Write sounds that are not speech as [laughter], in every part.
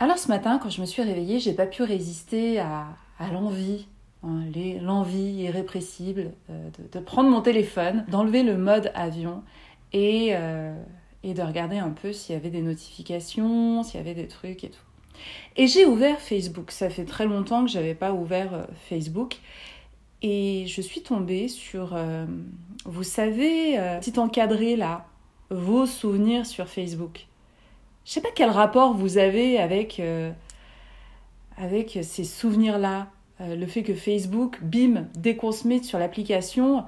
Alors ce matin, quand je me suis réveillée, j'ai pas pu résister à, l'envie, hein, l'envie irrépressible euh, de, prendre mon téléphone, d'enlever le mode avion et, euh, et de regarder un peu s'il y avait des notifications, s'il y avait des trucs et tout. Et j'ai ouvert Facebook. Ça fait très longtemps que j'avais pas ouvert euh, Facebook. Et je suis tombée sur, vous savez, petit encadré là, vos souvenirs sur Facebook. Je sais pas quel rapport vous avez avec, euh, avec ces souvenirs-là. Euh, le fait que Facebook, bim, dès qu'on se met sur l'application,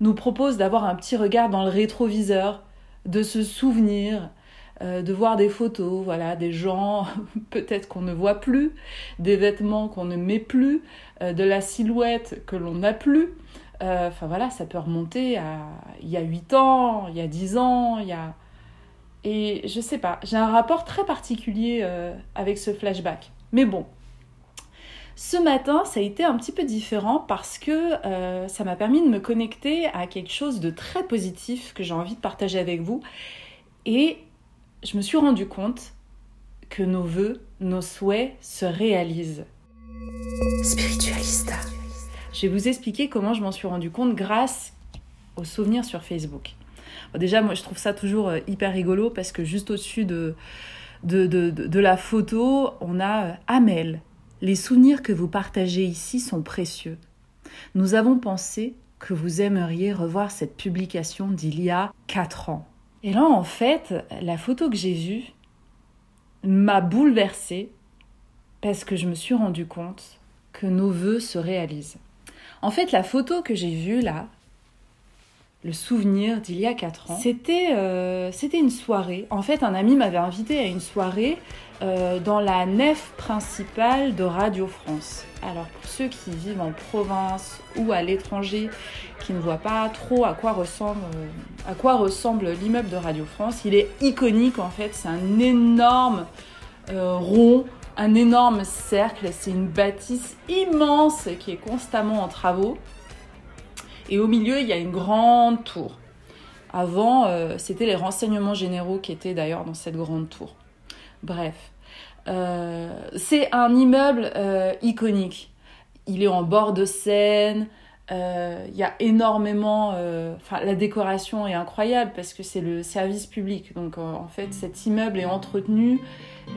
nous propose d'avoir un petit regard dans le rétroviseur, de se souvenir, euh, de voir des photos, voilà, des gens [laughs] peut-être qu'on ne voit plus, des vêtements qu'on ne met plus, de la silhouette que l'on n'a plus. Enfin voilà, ça peut remonter à il y a 8 ans, il y a 10 ans, il y a... Et je sais pas, j'ai un rapport très particulier euh, avec ce flashback. Mais bon, ce matin, ça a été un petit peu différent parce que euh, ça m'a permis de me connecter à quelque chose de très positif que j'ai envie de partager avec vous. Et je me suis rendu compte que nos voeux, nos souhaits se réalisent. Spiritualista. Je vais vous expliquer comment je m'en suis rendu compte grâce aux souvenirs sur Facebook. Déjà, moi, je trouve ça toujours euh, hyper rigolo parce que juste au-dessus de, de, de, de- de la photo, on a euh, Amel. Les souvenirs que vous partagez ici sont précieux. Nous avons pensé que vous aimeriez revoir cette publication d'il y a 4 ans. Et là, en fait, la photo que j'ai vue m'a bouleversée parce que je me suis rendu compte que nos voeux se réalisent. En fait, la photo que j'ai vue là, le souvenir d'il y a 4 ans, c'était euh, c'était une soirée. En fait, un ami m'avait invité à une soirée euh, dans la nef principale de Radio France. Alors, pour ceux qui vivent en province ou à l'étranger, qui ne voient pas trop à quoi ressemble, euh, à quoi ressemble l'immeuble de Radio France, il est iconique en fait. C'est un énorme rond, un énorme cercle. C'est une bâtisse immense qui est constamment en travaux. Et au milieu, il y a une grande tour. Avant, euh, c'était les renseignements généraux qui étaient d'ailleurs dans cette grande tour. Bref, Euh, c'est un immeuble euh, iconique. Il est en bord de Seine. Il y a énormément. Enfin, la décoration est incroyable parce que c'est le service public. Donc, en fait, cet immeuble est entretenu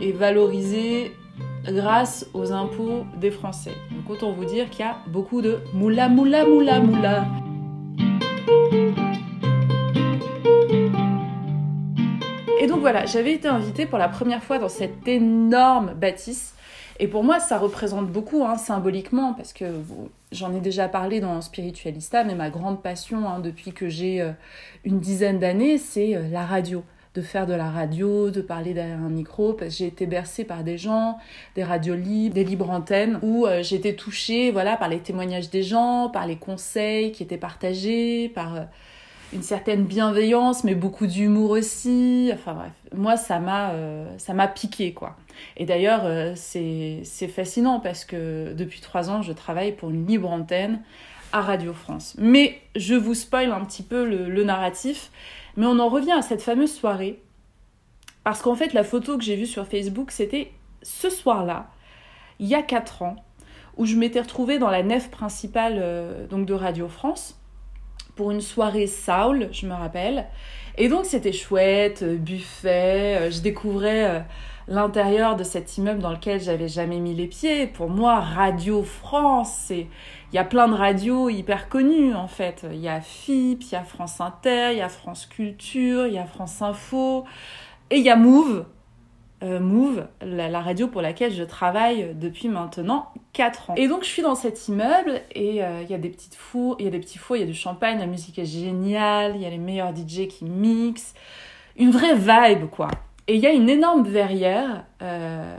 et valorisé grâce aux impôts des Français. Donc, autant vous dire qu'il y a beaucoup de moula, moula, moula, moula. Et donc voilà, j'avais été invitée pour la première fois dans cette énorme bâtisse. Et pour moi, ça représente beaucoup hein, symboliquement, parce que j'en ai déjà parlé dans Spiritualista, mais ma grande passion hein, depuis que j'ai euh, une dizaine d'années, c'est euh, la radio. De faire de la radio, de parler derrière un micro, parce que j'ai été bercée par des gens, des radios libres, des libres antennes, où euh, j'ai été touchée voilà, par les témoignages des gens, par les conseils qui étaient partagés, par... euh, une certaine bienveillance, mais beaucoup d'humour aussi. Enfin bref, moi ça m'a m'a piqué quoi. Et d'ailleurs c'est c'est fascinant parce que depuis trois ans je travaille pour une libre antenne à Radio France. Mais je vous spoil un petit peu le, narratif, mais on en revient à cette fameuse soirée parce qu'en fait la photo que j'ai vue sur Facebook c'était ce soir-là, il y a quatre ans, où je m'étais retrouvée dans la nef principale donc de Radio France pour une soirée Saul, je me rappelle. Et donc c'était chouette, euh, buffet, euh, je découvrais euh, l'intérieur de cet immeuble dans lequel j'avais jamais mis les pieds. Pour moi, Radio France, il y a plein de radios hyper connues en fait. Il y a FIP, il y a France Inter, il y a France Culture, il y a France Info et il y a Move euh, Move, la, radio pour laquelle je travaille depuis maintenant 4 ans. Et donc je suis dans cet immeuble et euh, il y a des petites fours, il y a des petits fours, il y a du champagne, la musique est géniale, il y a les meilleurs DJ qui mixent, une vraie vibe quoi. Et il y a une énorme verrière, euh,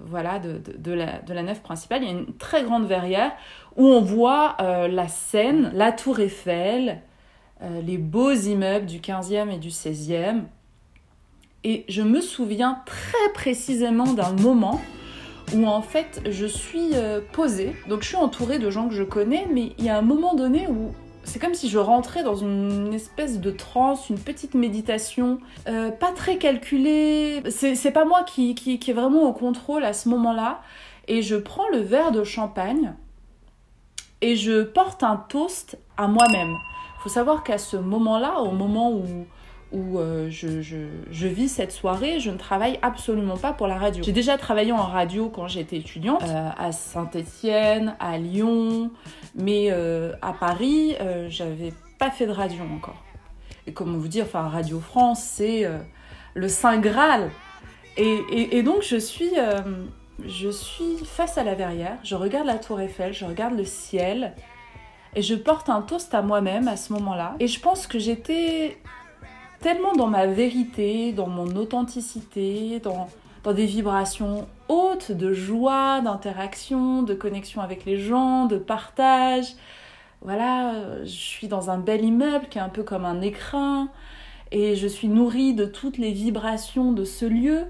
voilà, de, la, de la nef principale, il y a une très grande verrière où on voit la Seine, la Tour Eiffel, les beaux immeubles du 15e et du 16e. Et je me souviens très précisément d'un moment où en fait je suis euh, posée. Donc je suis entourée de gens que je connais, mais il y a un moment donné où c'est comme si je rentrais dans une espèce de transe, une petite méditation, euh, pas très calculée. C'est pas moi qui, est vraiment au contrôle à ce moment-là. Et je prends le verre de champagne et je porte un toast à moi-même. Faut savoir qu'à ce moment-là, au moment où où euh, je, vis cette soirée, je ne travaille absolument pas pour la radio. J'ai déjà travaillé en radio quand j'étais étudiante, euh, à Saint-Étienne, à Lyon, mais euh, à Paris, j'avais pas fait de radio encore. Et comment vous dire, enfin, Radio France, c'est le Saint Graal. Et, donc, je suis face à la verrière, je regarde la Tour Eiffel, je regarde le ciel, et je porte un toast à moi-même à ce moment-là. Et je pense que j'étais tellement dans ma vérité, dans mon authenticité, dans, des vibrations hautes de joie, d'interaction, de connexion avec les gens, de partage. Voilà, je suis dans un bel immeuble qui est un peu comme un écrin et je suis nourrie de toutes les vibrations de ce lieu,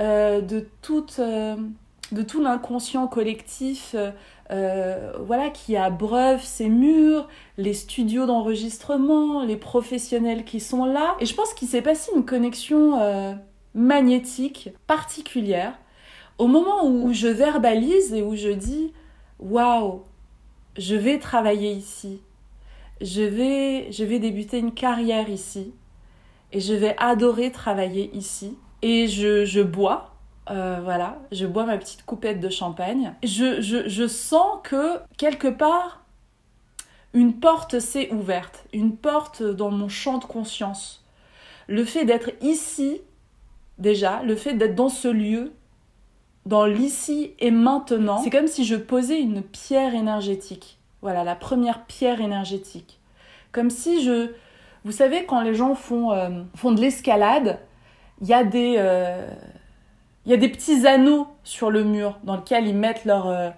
euh, euh, de tout l'inconscient collectif euh, voilà, qui abreuve ces murs, les studios d'enregistrement, les professionnels qui sont là. Et je pense qu'il s'est passé une connexion euh, magnétique particulière au moment où je verbalise et où je dis waouh, je vais travailler ici, je vais, je vais débuter une carrière ici et je vais adorer travailler ici. Et je, je bois euh, voilà, je bois ma petite coupette de champagne. Je, je, sens que quelque part, une porte s'est ouverte, une porte dans mon champ de conscience. Le fait d'être ici, déjà, le fait d'être dans ce lieu, dans l'ici et maintenant, c'est comme si je posais une pierre énergétique. Voilà, la première pierre énergétique. Comme si je... Vous savez, quand les gens font, euh, font de l'escalade, il y a des... Euh, il y a des petits anneaux sur le mur dans lesquels ils mettent leur, euh,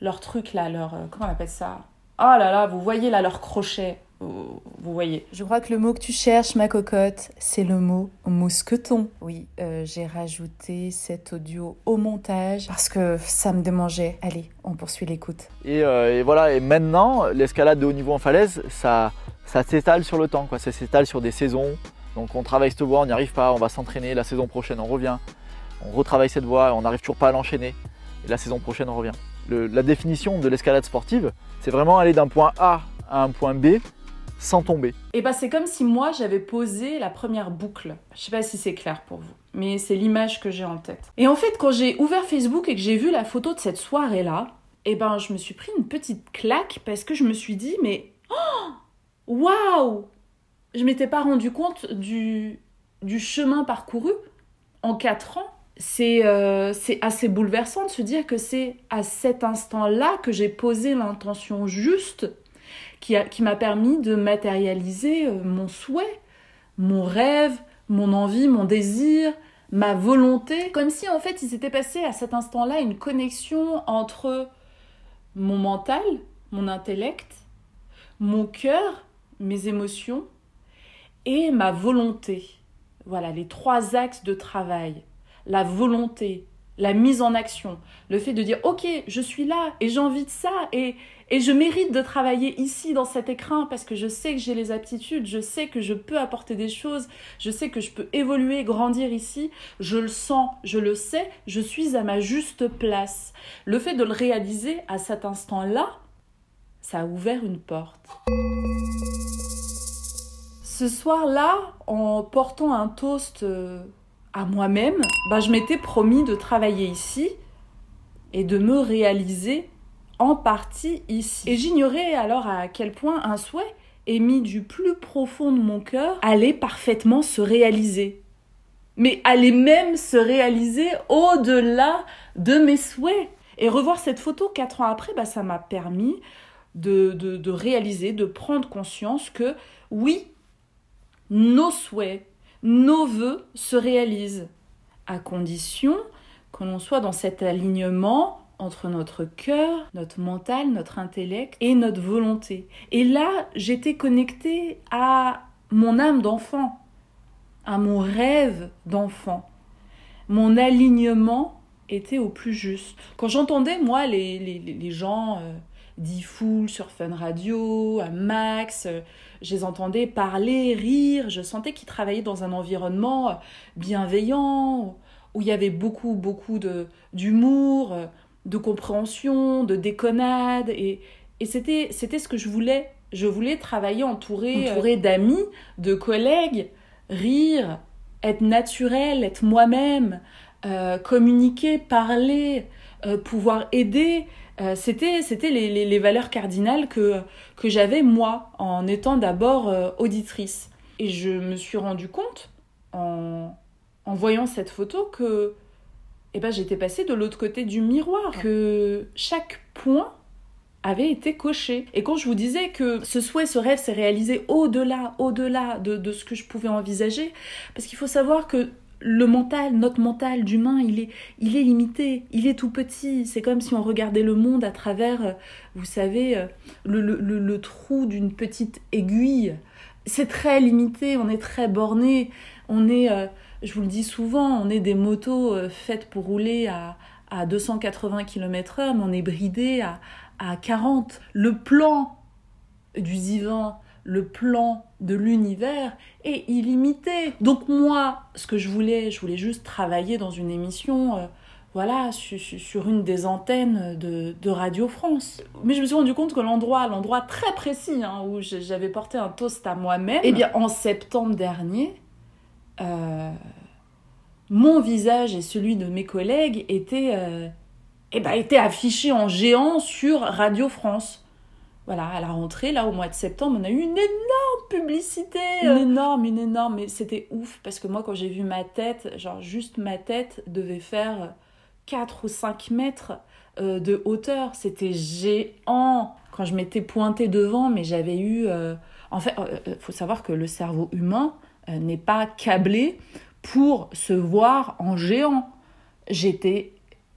leur truc là, leur. Euh, comment on appelle ça? Oh là là, vous voyez là leur crochet. Vous, voyez. Je crois que le mot que tu cherches, ma cocotte, c'est le mot mousqueton. Oui, euh, j'ai rajouté cet audio au montage parce que ça me démangeait. Allez, on poursuit l'écoute. Et, et, voilà, et maintenant, l'escalade de haut niveau en falaise, ça, ça s'étale sur le temps, quoi. ça s'étale sur des saisons. Donc on travaille cette voie, on n'y arrive pas, on va s'entraîner, la saison prochaine on revient on retravaille cette voie, on n'arrive toujours pas à l'enchaîner. Et la saison prochaine, on revient. la définition de l'escalade sportive, c'est vraiment aller d'un point A à un point B sans tomber. Et bah c'est comme si moi j'avais posé la première boucle. Je sais pas si c'est clair pour vous, mais c'est l'image que j'ai en tête. Et en fait, quand j'ai ouvert Facebook et que j'ai vu la photo de cette soirée-là, et ben je me suis pris une petite claque parce que je me suis dit mais oh waouh Je m'étais pas rendu compte du du chemin parcouru en 4 ans euh, c'est assez bouleversant de se dire que c'est à cet instant-là que j'ai posé l'intention juste qui m'a permis de matérialiser euh, mon souhait, mon rêve, mon envie, mon désir, ma volonté. Comme si en fait il s'était passé à cet instant-là une connexion entre mon mental, mon intellect, mon cœur, mes émotions et ma volonté. Voilà les trois axes de travail. La volonté, la mise en action, le fait de dire ok, je suis là et j'ai envie de ça et, et je mérite de travailler ici dans cet écrin parce que je sais que j'ai les aptitudes, je sais que je peux apporter des choses, je sais que je peux évoluer, grandir ici, je le sens, je le sais, je suis à ma juste place. Le fait de le réaliser à cet instant-là, ça a ouvert une porte. Ce soir-là, en portant un toast euh, à moi-même, bah, je m'étais promis de travailler ici et de me réaliser en partie ici. Et j'ignorais alors à quel point un souhait émis du plus profond de mon cœur allait parfaitement se réaliser. Mais allait même se réaliser au-delà de mes souhaits. Et revoir cette photo quatre ans après, bah, ça m'a permis de, réaliser, de prendre conscience que oui, nos souhaits, nos voeux se réalisent, à condition que l'on soit dans cet alignement entre notre cœur, notre mental, notre intellect et notre volonté. Et là, j'étais connectée à mon âme d'enfant, à mon rêve d'enfant. Mon alignement était au plus juste. Quand j'entendais, moi, les, les, gens euh, Diffoul sur Fun Radio, à Max, euh, je les entendais parler, rire, je sentais qu'ils travaillaient dans un environnement euh, bienveillant, où il y avait beaucoup, beaucoup d'humour, euh, de, compréhension, de déconnade, et, et c'était ce que je voulais. Je voulais travailler entouré, entouré d'amis, de collègues, rire, être naturel, être moi-même, communiquer, parler, pouvoir aider. Euh, c'était c'était les, les, valeurs cardinales que, que j'avais moi en étant d'abord euh, auditrice. Et je me suis rendu compte en, en voyant cette photo que eh ben, j'étais passée de l'autre côté du miroir, que chaque point avait été coché. Et quand je vous disais que ce souhait, ce rêve s'est réalisé au-delà, au-delà de, de, ce que je pouvais envisager, parce qu'il faut savoir que le mental, notre mental d'humain, il est, il est limité, il est tout petit. C'est comme si on regardait le monde à travers, euh, vous savez, euh, le, le, trou d'une petite aiguille. C'est très limité, on est très borné, on est, euh, je vous le dis souvent, on est des motos faites pour rouler à, à 280 km/h, mais on est bridé à, à 40. Le plan du divin, le plan de l'univers est illimité. Donc moi, ce que je voulais, je voulais juste travailler dans une émission, euh, voilà, sur une des antennes de, Radio France. Mais je me suis rendu compte que l'endroit, l'endroit très précis hein, où j'avais porté un toast à moi-même, eh bien en septembre dernier, euh, mon visage et celui de mes collègues étaient, euh, eh ben, étaient affichés en géant sur Radio France voilà, à la rentrée, là, au mois de septembre, on a eu une énorme publicité. Une euh. énorme, une énorme. Mais c'était ouf parce que moi, quand j'ai vu ma tête, genre juste ma tête devait faire 4 ou 5 mètres euh, de hauteur. C'était géant. Quand je m'étais pointée devant, mais j'avais eu. Euh, en fait, il faut savoir que le cerveau humain n'est pas câblé pour se voir en géant. J'étais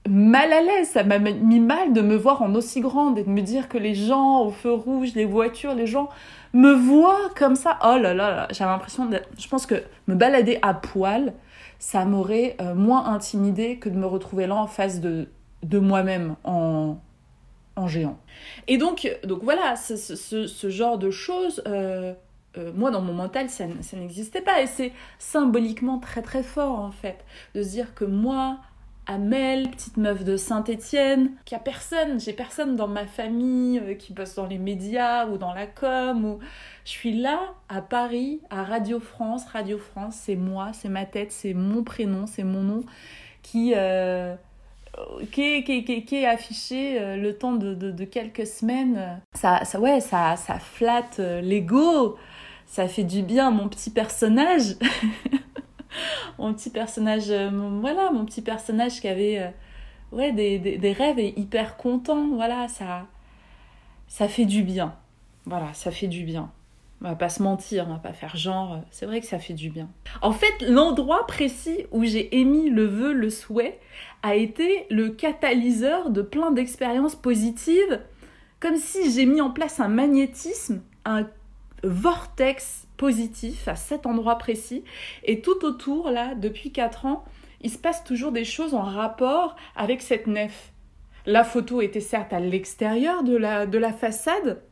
mal à l'aise, ça m'a mis mal de me voir en aussi grande et de me dire que les gens au feu rouge, les voitures, les gens me voient comme ça. Oh là là, j'avais l'impression. Je pense que me balader à poil, ça m'aurait euh, moins intimidé que de me retrouver là en face de, de moi-même en, en géant. Et donc, donc voilà, ce, ce, genre de choses... Euh, euh, moi, dans mon mental, ça, ça n'existait pas. Et c'est symboliquement très très fort, en fait, de se dire que moi, Amel, petite meuf de Saint-Étienne, qui a personne, j'ai personne dans ma famille euh, qui bosse dans les médias ou dans la com ou je suis là à Paris à Radio France, Radio France, c'est moi, c'est ma tête, c'est mon prénom, c'est mon nom qui euh, qui, est, affiché euh, le temps de, quelques semaines. Ça, ça ouais, ça, ça flatte l'ego, ça fait du bien mon petit personnage. [laughs] [laughs] mon petit personnage, euh, voilà, mon petit personnage qui avait euh, ouais, des, des, rêves et hyper content. Voilà, ça, ça fait du bien. Voilà, ça fait du bien. On va pas se mentir, on va pas faire genre. Euh, c'est vrai que ça fait du bien. En fait, l'endroit précis où j'ai émis le vœu, le souhait, a été le catalyseur de plein d'expériences positives, comme si j'ai mis en place un magnétisme, un vortex positif à cet endroit précis. Et tout autour, là, depuis 4 ans, il se passe toujours des choses en rapport avec cette nef. La photo était certes à l'extérieur de la, de la façade,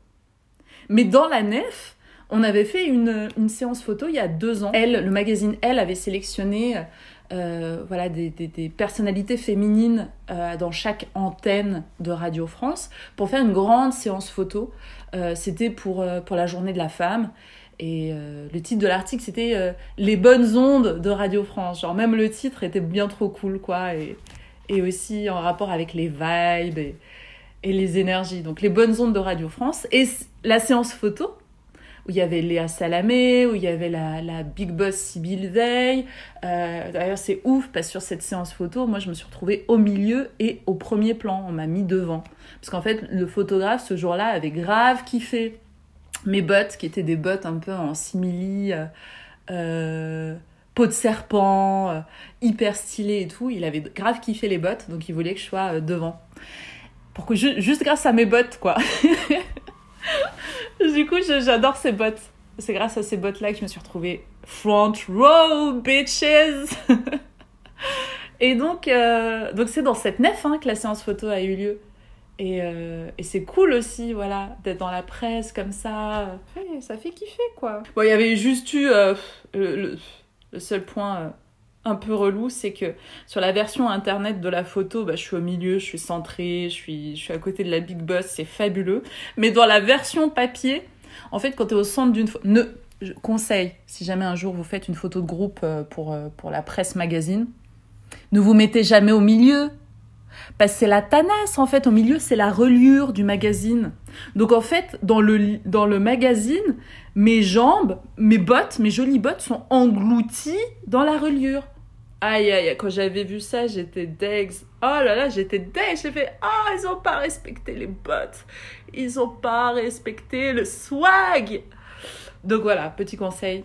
mais dans la nef, on avait fait une, une, séance photo il y a deux ans. Elle, le magazine Elle avait sélectionné euh, voilà, des, des, personnalités féminines euh, dans chaque antenne de Radio France pour faire une grande séance photo. Euh, c'était pour, pour la journée de la femme. Et le titre de l'article, c'était Les bonnes ondes de Radio France. Genre, même le titre était bien trop cool, quoi. Et, et aussi en rapport avec les vibes et, et les énergies. Donc, les bonnes ondes de Radio France. Et la séance photo, où il y avait Léa Salamé, où il y avait la, la Big Boss Sibylle Veil. Euh, D'ailleurs, c'est ouf parce que sur cette séance photo, moi, je me suis retrouvée au milieu et au premier plan. On m'a mis devant. Parce qu'en fait, le photographe, ce jour-là, avait grave kiffé mes bottes, qui étaient des bottes un peu en simili, euh, euh, peau de serpent, euh, hyper stylé et tout. Il avait grave kiffé les bottes, donc il voulait que je sois devant. Pour que juste grâce à mes bottes, quoi. [laughs] du coup, j'adore ces bottes. C'est grâce à ces bottes-là que je me suis retrouvée front row, bitches. [laughs] et donc, donc c'est dans cette nef hein, que la séance photo a eu lieu. Et, euh, et c'est cool aussi, voilà, d'être dans la presse comme ça. Ouais, ça fait kiffer, quoi. Bon, il y avait juste eu euh, le, le, seul point euh, un peu relou, c'est que sur la version internet de la photo, bah, je suis au milieu, je suis centrée, je suis, je suis à côté de la big boss, c'est fabuleux. Mais dans la version papier, en fait, quand tu es au centre d'une photo, ne je conseille, si jamais un jour vous faites une photo de groupe pour, pour la presse magazine, ne vous mettez jamais au milieu. Parce que c'est la tanasse, en fait, au milieu, c'est la reliure du magazine. Donc, en fait, dans le, dans le magazine, mes jambes, mes bottes, mes jolies bottes sont englouties dans la reliure. Aïe, aïe, quand j'avais vu ça, j'étais degs. Oh là là, j'étais degs. J'ai fait, oh, ils ont pas respecté les bottes. Ils ont pas respecté le swag. Donc voilà, petit conseil,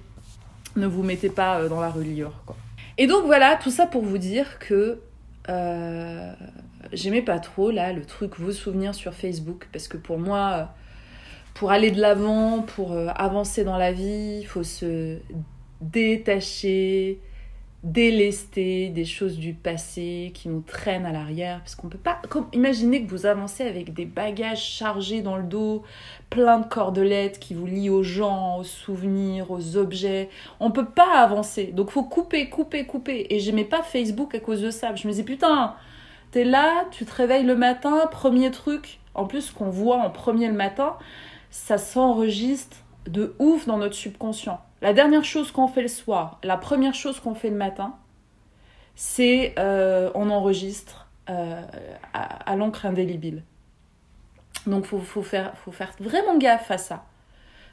ne vous mettez pas dans la reliure. Quoi. Et donc voilà, tout ça pour vous dire que euh, j'aimais pas trop là le truc vos souvenirs sur Facebook parce que pour moi, pour aller de l'avant, pour euh, avancer dans la vie, il faut se détacher, délester des choses du passé qui nous traînent à l'arrière parce qu'on peut pas imaginez que vous avancez avec des bagages chargés dans le dos plein de cordelettes qui vous lient aux gens aux souvenirs aux objets. On peut pas avancer. Donc faut couper couper couper. Et j'aimais pas Facebook à cause de ça. Je me disais putain t'es là tu te réveilles le matin premier truc. En plus qu'on voit en premier le matin ça s'enregistre de ouf dans notre subconscient la dernière chose qu'on fait le soir, la première chose qu'on fait le matin, c'est euh, on enregistre euh, à, l'encre indélébile. Donc faut, faut, faire, faut faire vraiment gaffe à ça.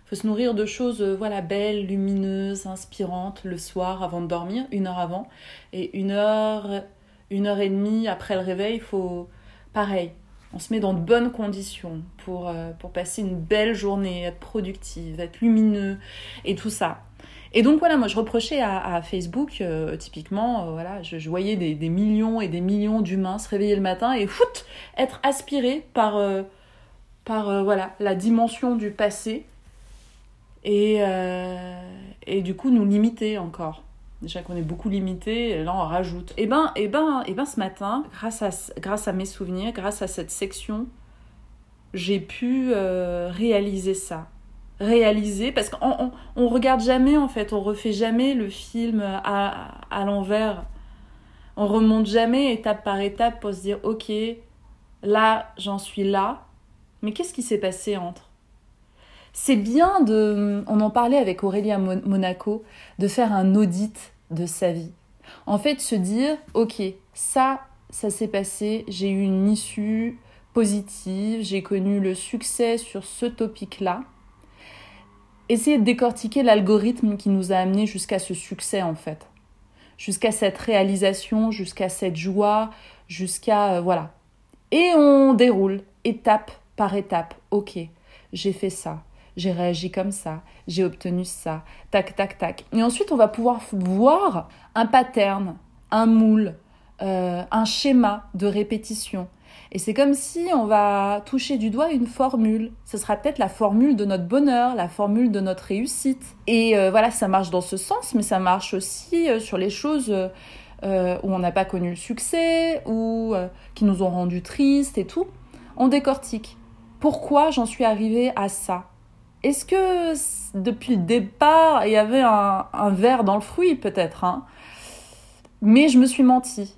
faut se nourrir de choses euh, voilà belles, lumineuses, inspirantes le soir avant de dormir, une heure avant. Et une heure, une heure et demie après le réveil, il faut pareil. On se met dans de bonnes conditions pour, euh, pour passer une belle journée, être productive, être lumineux et tout ça. Et donc voilà, moi je reprochais à, Facebook, euh, typiquement, euh, voilà, je, voyais des, millions et des millions d'humains se réveiller le matin et fout, être aspirés par, par voilà, la dimension du passé et, et du coup nous limiter encore. Déjà qu'on est beaucoup limité, là on rajoute. Et ben, et ben, et ben ce matin, grâce à, grâce à mes souvenirs, grâce à cette section, j'ai pu réaliser ça. Réaliser parce qu'on on, on, regarde jamais en fait. On refait jamais le film à, à l'envers. On remonte jamais étape par étape pour se dire ok là j'en suis là. Mais qu'est-ce qui s'est passé entre? C'est bien de on en parlait avec Aurélia Monaco de faire un audit de sa vie en fait se dire ok ça ça s'est passé j'ai eu une issue positive j'ai connu le succès sur ce topic là essayer de décortiquer l'algorithme qui nous a amené jusqu'à ce succès en fait, jusqu'à cette réalisation, jusqu'à cette joie, jusqu'à euh, voilà. Et on déroule étape par étape. Ok, j'ai fait ça, j'ai réagi comme ça, j'ai obtenu ça, tac tac tac. Et ensuite on va pouvoir voir un pattern, un moule, euh, un schéma de répétition. Et c'est comme si on va toucher du doigt une formule. Ce sera peut-être la formule de notre bonheur, la formule de notre réussite. Et euh, voilà, ça marche dans ce sens, mais ça marche aussi euh, sur les choses où on n'a pas connu le succès, ou qui nous ont rendu tristes et tout. On décortique. Pourquoi j'en suis arrivée à ça? Est-ce que depuis le départ, il y avait un, un verre dans le fruit peut-être hein? Mais je me suis menti.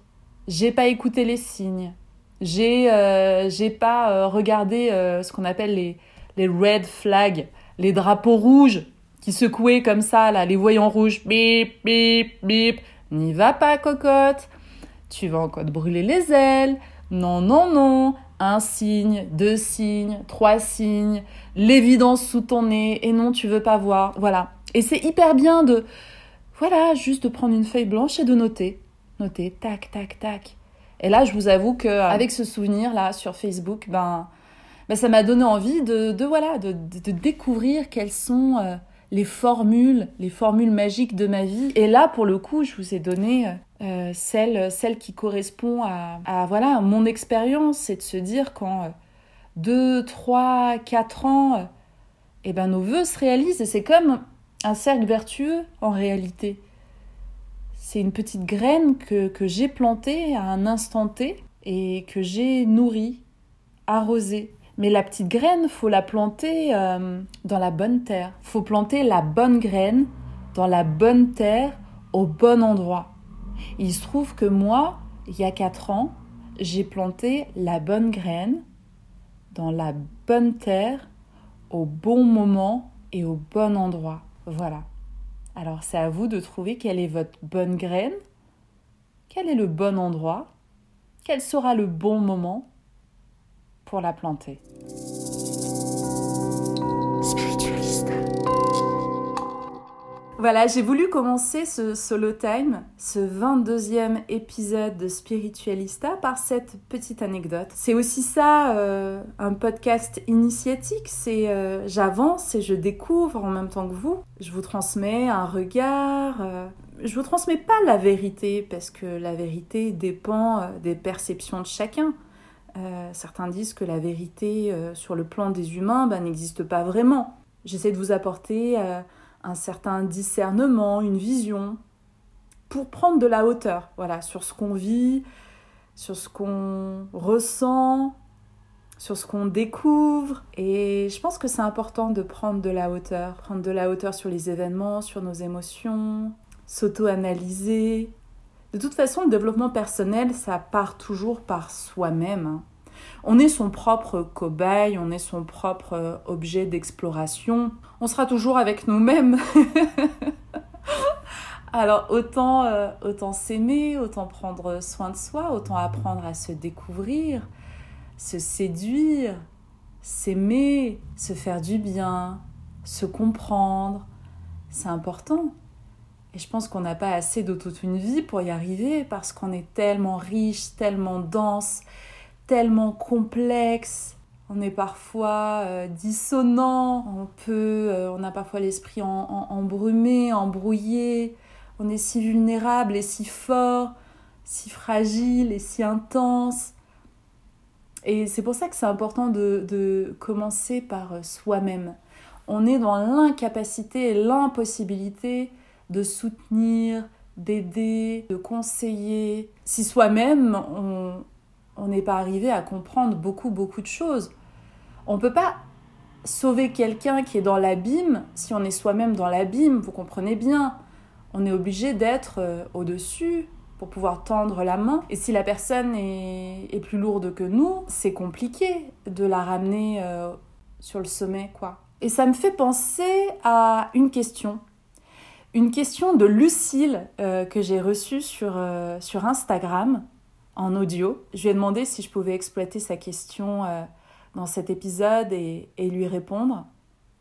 J'ai pas écouté les signes j'ai euh, pas euh, regardé euh, ce qu'on appelle les red flags, les drapeaux rouges qui secouaient comme ça là, les voyants rouges, bip bip bip. N'y va pas cocotte. Tu vas encore brûler les ailes. Non non non. Un signe, deux signes, trois signes, l'évidence sous ton nez et non tu veux pas voir. Voilà. Et c'est hyper bien de voilà, juste de prendre une feuille blanche et de noter. Noter tac tac tac et là, je vous avoue qu'avec ce souvenir-là sur Facebook, ben, ben ça m'a donné envie de, de voilà, de, de, découvrir quelles sont euh, les formules, les formules magiques de ma vie. Et là, pour le coup, je vous ai donné euh, celle, celle qui correspond à, voilà, mon expérience, c'est de se dire quand 2, 3, 4 ans, eh ben, nos voeux se réalisent. Et c'est comme un cercle vertueux en réalité. C'est une petite graine que, j'ai plantée à un instant T et que j'ai nourrie, arrosée. Mais la petite graine, faut la planter euh, dans la bonne terre. Faut planter la bonne graine dans la bonne terre au bon endroit. Il se trouve que moi, il y a quatre ans, j'ai planté la bonne graine dans la bonne terre au bon moment et au bon endroit. Voilà. Alors c'est à vous de trouver quelle est votre bonne graine, quel est le bon endroit, quel sera le bon moment pour la planter. Voilà, j'ai voulu commencer ce solo time, ce 22e épisode de Spiritualista par cette petite anecdote. C'est aussi ça, euh, un podcast initiatique, c'est euh, j'avance et je découvre en même temps que vous. Je vous transmets un regard, euh, je vous transmets pas la vérité parce que la vérité dépend des perceptions de chacun. certains disent que la vérité sur le plan des humains bah, n'existe pas vraiment. J'essaie de vous apporter un certain discernement, une vision, pour prendre de la hauteur, voilà, sur ce qu'on vit, sur ce qu'on ressent, sur ce qu'on découvre. Et je pense que c'est important de prendre de la hauteur, prendre de la hauteur sur les événements, sur nos émotions, s'auto-analyser. De toute façon, le développement personnel, ça part toujours par soi-même. Hein. On est son propre cobaye, on est son propre euh, objet d'exploration. On sera toujours avec nous-mêmes. [laughs] Alors autant, euh, autant s'aimer, autant prendre soin de soi, autant apprendre à se découvrir, se séduire, s'aimer, se faire du bien, se comprendre. C'est important. Et je pense qu'on n'a pas assez de toute une vie pour y arriver parce qu'on est tellement riche, tellement dense, tellement complexe, on est parfois euh, dissonant, on peut, euh, on a parfois l'esprit embrumé, embrouillé, on est si vulnérable et si fort, si fragile et si intense. Et c'est pour ça que c'est important de, de, commencer par euh, soi-même. On est dans l'incapacité et l'impossibilité de soutenir, d'aider, de conseiller. Si soi-même, on, on n'est pas arrivé à comprendre beaucoup, beaucoup de choses. On ne peut pas sauver quelqu'un qui est dans l'abîme si on est soi-même dans l'abîme, vous comprenez bien. On est obligé d'être euh, au-dessus pour pouvoir tendre la main. Et si la personne est, plus lourde que nous, c'est compliqué de la ramener euh, sur le sommet, quoi. Et ça me fait penser à une question. Une question de Lucille euh, que j'ai reçue sur, sur Instagram en audio. Je lui ai demandé si je pouvais exploiter sa question dans cet épisode et, lui répondre,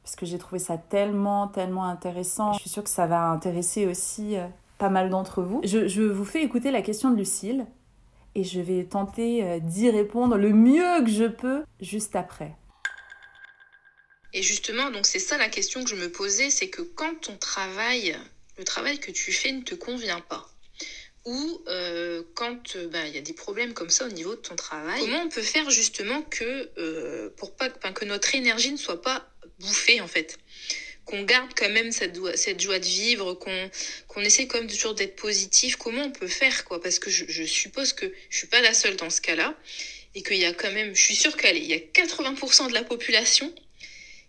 parce que j'ai trouvé ça tellement, tellement intéressant. Je suis sûre que ça va intéresser aussi euh, pas mal d'entre vous. Je, vous fais écouter la question de Lucille et je vais tenter euh, d'y répondre le mieux que je peux juste après. Et justement, donc c'est ça la question que je me posais, c'est que quand ton travail, le travail que tu fais ne te convient pas, ou euh, quand euh, bah, il y a des problèmes comme ça au niveau de ton travail, comment on peut faire justement que euh, pour pas que notre énergie ne soit pas bouffée en fait? Qu'on garde quand même cette, joie de vivre, qu'on qu'on essaie quand même toujours d'être positif. Comment on peut faire quoi? Parce que je, je, suppose que je suis pas la seule dans ce cas-là et qu'il y a quand même, je suis sûre qu'il y a 80% de la population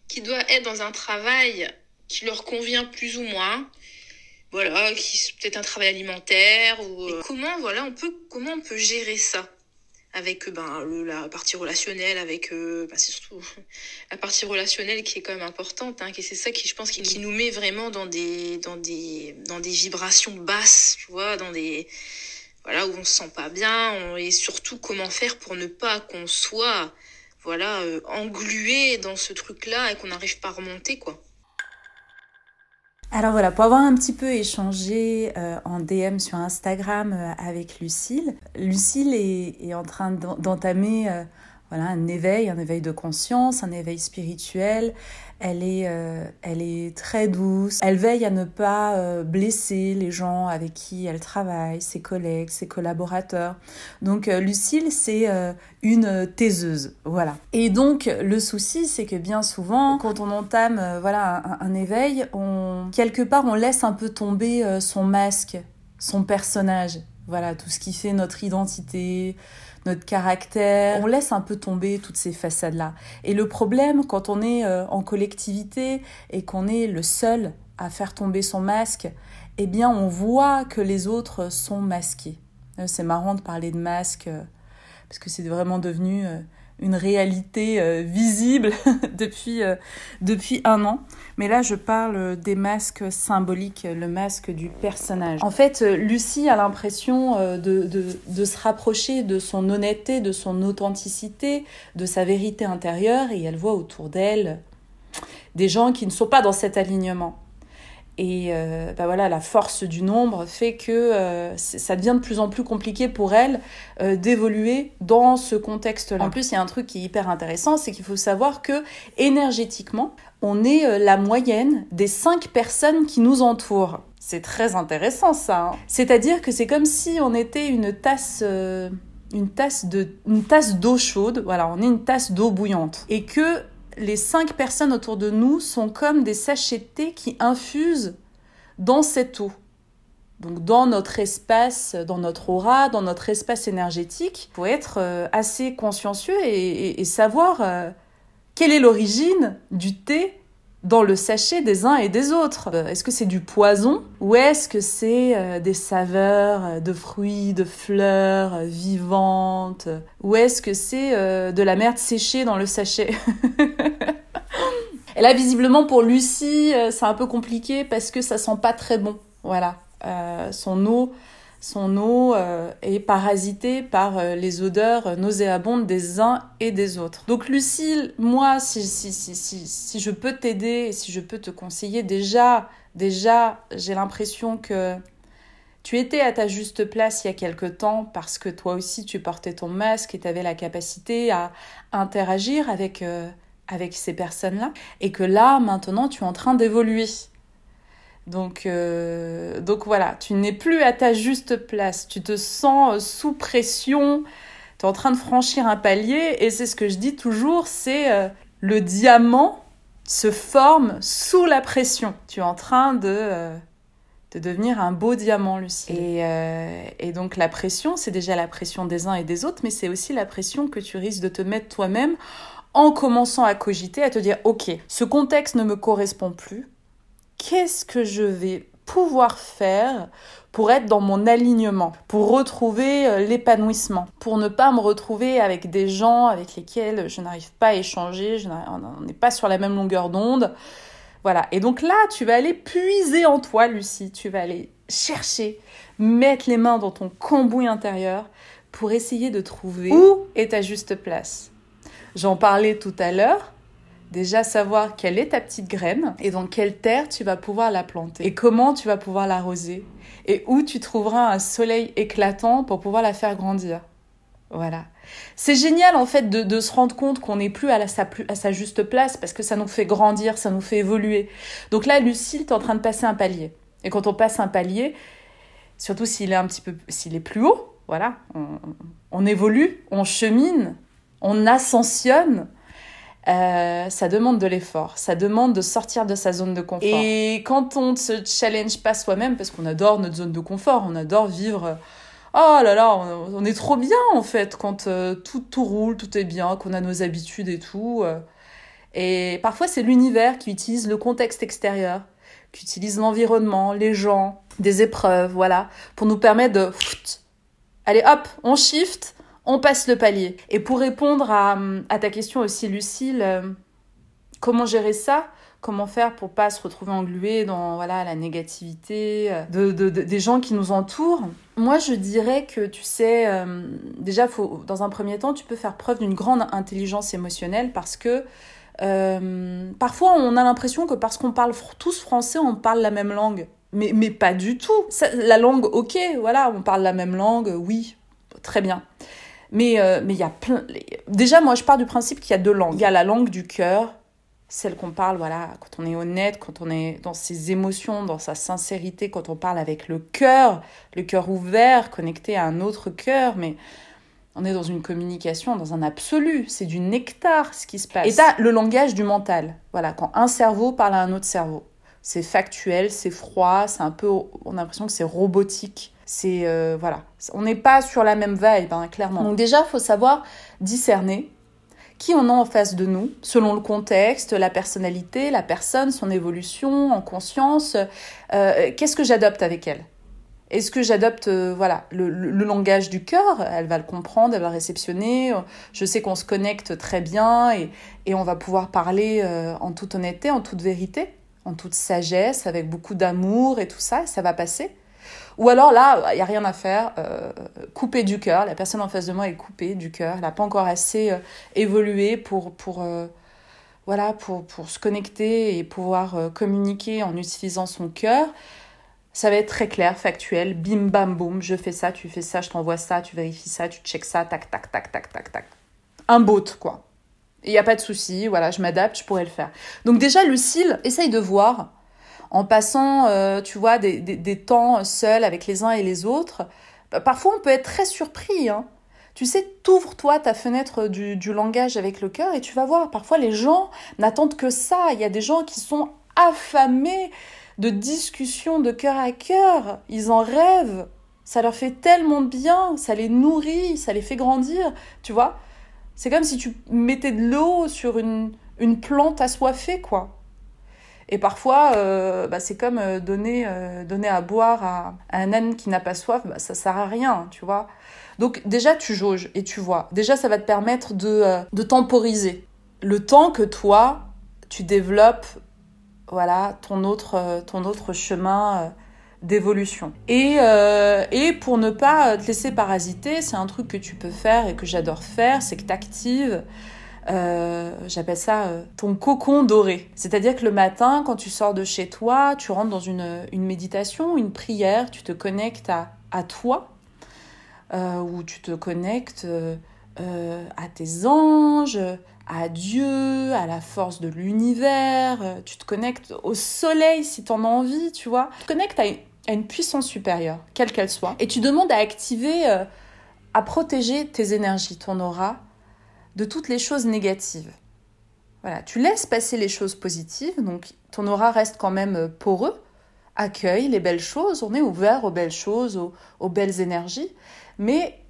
qui doit être dans un travail qui leur convient plus ou moins, voilà, qui peut-être un travail alimentaire ou euh, comment voilà on peut comment on peut gérer ça? Avec ben le, la partie relationnelle avec euh, ben, c'est surtout [laughs] la partie relationnelle qui est quand même importante hein, qui c'est ça qui je pense qui, qui, nous met vraiment dans des dans des dans des vibrations basses tu vois dans des voilà où on se sent pas bien on, et surtout comment faire pour ne pas qu'on soit voilà euh, englué dans ce truc là et qu'on n'arrive pas à remonter quoi alors voilà, pour avoir un petit peu échangé euh, en DM sur Instagram euh, avec Lucille, Lucille est, en train d'entamer euh, voilà, un éveil, un éveil de conscience, un éveil spirituel. Elle est, euh, elle est très douce. Elle veille à ne pas euh, blesser les gens avec qui elle travaille, ses collègues, ses collaborateurs. Donc euh, Lucille, c'est une taiseuse, voilà. Et donc le souci, c'est que bien souvent, quand on entame voilà un, un, éveil, on quelque part on laisse un peu tomber son masque, son personnage. Voilà, tout ce qui fait notre identité, notre caractère. On laisse un peu tomber toutes ces façades-là. Et le problème, quand on est euh, en collectivité et qu'on est le seul à faire tomber son masque, eh bien, on voit que les autres sont masqués. Euh, c'est marrant de parler de masque euh, parce que c'est vraiment devenu une réalité visible [laughs] depuis, depuis un an. Mais là, je parle des masques symboliques, le masque du personnage. En fait, euh, Lucie a l'impression de, de, de, se rapprocher de son honnêteté, de son authenticité, de sa vérité intérieure, et elle voit autour d'elle des gens qui ne sont pas dans cet alignement. Et euh, bah voilà, la force du nombre fait que euh, ça devient de plus en plus compliqué pour elle euh, d'évoluer dans ce contexte-là. En plus, il y a un truc qui est hyper intéressant, c'est qu'il faut savoir que énergétiquement, on est la moyenne des cinq personnes qui nous entourent. C'est très intéressant ça. Hein. C'est-à-dire que c'est comme si on était une tasse une tasse de une tasse d'eau chaude, voilà, on est une tasse d'eau bouillante et que les cinq personnes autour de nous sont comme des sachets de thé qui infusent dans cette eau. Donc dans notre espace, dans notre aura, dans notre espace énergétique, il faut être euh, assez consciencieux et, savoir euh, quelle est l'origine du thé dans le sachet des uns et des autres? Euh, est-ce que c'est du poison ou est-ce que c'est euh, des saveurs euh, de fruits, de fleurs vivantes? Ou est-ce que c'est de la merde séchée dans le sachet? [laughs] Et là, visiblement, pour Lucie, c'est un peu compliqué parce que ça sent pas très bon. Voilà. son eau son eau euh, est parasitée par euh, les odeurs nauséabondes des uns et des autres. Donc Lucille, moi, si, si, si, si, je peux t'aider, si je peux te conseiller, déjà, déjà, j'ai l'impression que tu étais à ta juste place il y a quelque temps parce que toi aussi tu portais ton masque et tu avais la capacité à interagir avec, euh, avec ces personnes-là. Et que là, maintenant, tu es en train d'évoluer. Donc, euh, donc voilà, tu n'es plus à ta juste place, tu te sens euh, sous pression, tu es en train de franchir un palier et c'est ce que je dis toujours, c'est euh, le diamant se forme sous la pression. Tu es en train de, de devenir un beau diamant, Lucie. Et, et donc la pression, c'est déjà la pression des uns et des autres, mais c'est aussi la pression que tu risques de te mettre toi-même en commençant à cogiter, à te dire, ok, ce contexte ne me correspond plus qu'est-ce que je vais pouvoir faire pour être dans mon alignement, pour retrouver euh, l'épanouissement, pour ne pas me retrouver avec des gens avec lesquels je n'arrive pas à échanger, je on n'est pas sur la même longueur d'onde. Voilà. Et donc là, tu vas aller puiser en toi, Lucie. Tu vas aller chercher, mettre les mains dans ton cambouis intérieur pour essayer de trouver où? est ta juste place. J'en parlais tout à l'heure. Déjà savoir quelle est ta petite graine et dans quelle terre tu vas pouvoir la planter et comment tu vas pouvoir l'arroser et où tu trouveras un soleil éclatant pour pouvoir la faire grandir. Voilà. C'est génial en fait de, se rendre compte qu'on n'est plus à, sa, à sa juste place parce que ça nous fait grandir, ça nous fait évoluer. Donc là, Lucille, tu es en train de passer un palier. Et quand on passe un palier, surtout s'il est un petit peu, s'il est plus haut, voilà, on, on évolue, on chemine, on ascensionne. Euh, ça demande de l'effort, ça demande de sortir de sa zone de confort. Et quand on ne se challenge pas soi-même, parce qu'on adore notre zone de confort, on adore vivre, oh là là, on, est trop bien en fait, quand euh, tout, tout roule, tout est bien, qu'on a nos habitudes et tout. Euh. Et parfois c'est l'univers qui utilise le contexte extérieur, qui utilise l'environnement, les gens, des épreuves, voilà, pour nous permettre de... Allez hop, on shift, on passe le palier. Et pour répondre à, ta question aussi, Lucille, euh, comment gérer ça? Comment faire pour pas se retrouver englué dans voilà la négativité euh, de, des gens qui nous entourent? Moi, je dirais que tu sais, euh, déjà, faut, dans un premier temps, tu peux faire preuve d'une grande intelligence émotionnelle parce que parfois, on a l'impression que parce qu'on parle tous français, on parle la même langue. Mais, mais pas du tout. la langue, ok, voilà, on parle la même langue, oui, très bien. Mais euh, mais il y a plein. Déjà, moi, je pars du principe qu'il y a deux langues. Il y a la langue du cœur, celle qu'on parle, voilà, quand on est honnête, quand on est dans ses émotions, dans sa sincérité, quand on parle avec le cœur, le cœur ouvert, connecté à un autre cœur, mais on est dans une communication, dans un absolu, c'est du nectar ce qui se passe. Et t'as le langage du mental, voilà, quand un cerveau parle à un autre cerveau. C'est factuel, c'est froid, c'est un peu, on a l'impression que c'est robotique. C'est euh, voilà, on n'est pas sur la même vibe, hein, clairement. Donc déjà, faut savoir discerner qui on a en face de nous, selon le contexte, la personnalité, la personne, son évolution en conscience. Euh, qu'est-ce que j'adopte avec elle? Est-ce que j'adopte euh, voilà le, langage du cœur? Elle va le comprendre, elle va le réceptionner. Je sais qu'on se connecte très bien et, et on va pouvoir parler en toute honnêteté, en toute vérité, en toute sagesse, avec beaucoup d'amour et tout ça. ça va passer. Ou alors là, il n'y a rien à faire, euh, coupé du cœur, la personne en face de moi est coupée du cœur, elle n'a pas encore assez euh, évolué pour, pour, euh, voilà, pour, pour se connecter et pouvoir euh, communiquer en utilisant son cœur. Ça va être très clair, factuel, bim bam boum, je fais ça, tu fais ça, je t'envoie ça, tu vérifies ça, tu checks ça, tac tac tac tac tac tac. Un bot quoi. Il n'y a pas de souci, voilà, je m'adapte, je pourrais le faire. Donc déjà, Lucille, essaye de voir en passant, euh, tu vois, des, des, temps seuls avec les uns et les autres, bah, parfois on peut être très surpris. Hein. Tu sais, t'ouvres-toi ta fenêtre du, du, langage avec le cœur et tu vas voir, parfois les gens n'attendent que ça. Il y a des gens qui sont affamés de discussions de cœur à cœur. Ils en rêvent. Ça leur fait tellement de bien, ça les nourrit, ça les fait grandir, tu vois. C'est comme si tu mettais de l'eau sur une, une plante assoiffée, quoi. Et parfois, euh, bah, c'est comme euh, donner, euh, donner à boire à, un âne qui n'a pas soif, bah, ça sert à rien, tu vois. Donc déjà, tu jauges et tu vois. Déjà, ça va te permettre de, de temporiser le temps que toi, tu développes voilà, ton, autre, ton autre chemin d'évolution. Et, et pour ne pas te laisser parasiter, c'est un truc que tu peux faire et que j'adore faire, c'est que tu actives euh, j'appelle ça euh, ton cocon doré. C'est-à-dire que le matin, quand tu sors de chez toi, tu rentres dans une, une méditation, une prière, tu te connectes à, à toi, euh, ou tu te connectes à tes anges, à Dieu, à la force de l'univers, tu te connectes au soleil si tu en as envie, tu vois. Tu te connectes à une puissance supérieure, quelle qu'elle soit, et tu demandes à activer, à protéger tes énergies, ton aura, de toutes les choses négatives. Voilà, tu laisses passer les choses positives, donc ton aura reste quand même euh, poreux, accueille les belles choses, on est ouvert aux belles choses, aux, belles énergies, mais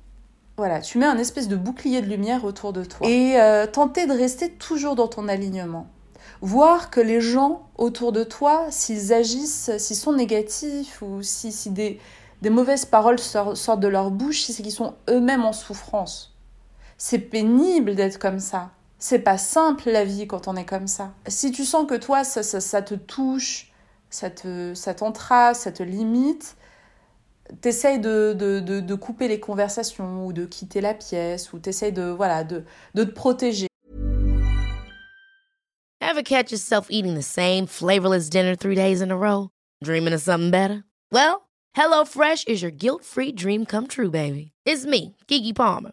voilà, tu mets un espèce de bouclier de lumière autour de toi. Et euh, tenter de rester toujours dans ton alignement. Voir que les gens autour de toi, s'ils agissent, s'ils sont négatifs ou si, des, des mauvaises paroles sortent de leur bouche, c'est qu'ils sont eux-mêmes en souffrance. C'est pénible d'être comme ça. C'est pas simple la vie quand on est comme ça. Si tu sens que toi, ça, ça, te touche, ça te, ça ça te limite, t'essayes de, de, de, de, couper les conversations ou de quitter la pièce ou t'essayes de, voilà, de, de te protéger. Ever catch yourself eating the same flavorless dinner three days in a row? Dreaming of something better? Well, HelloFresh is your guilt-free dream come true, baby. It's me, Kiki Palmer.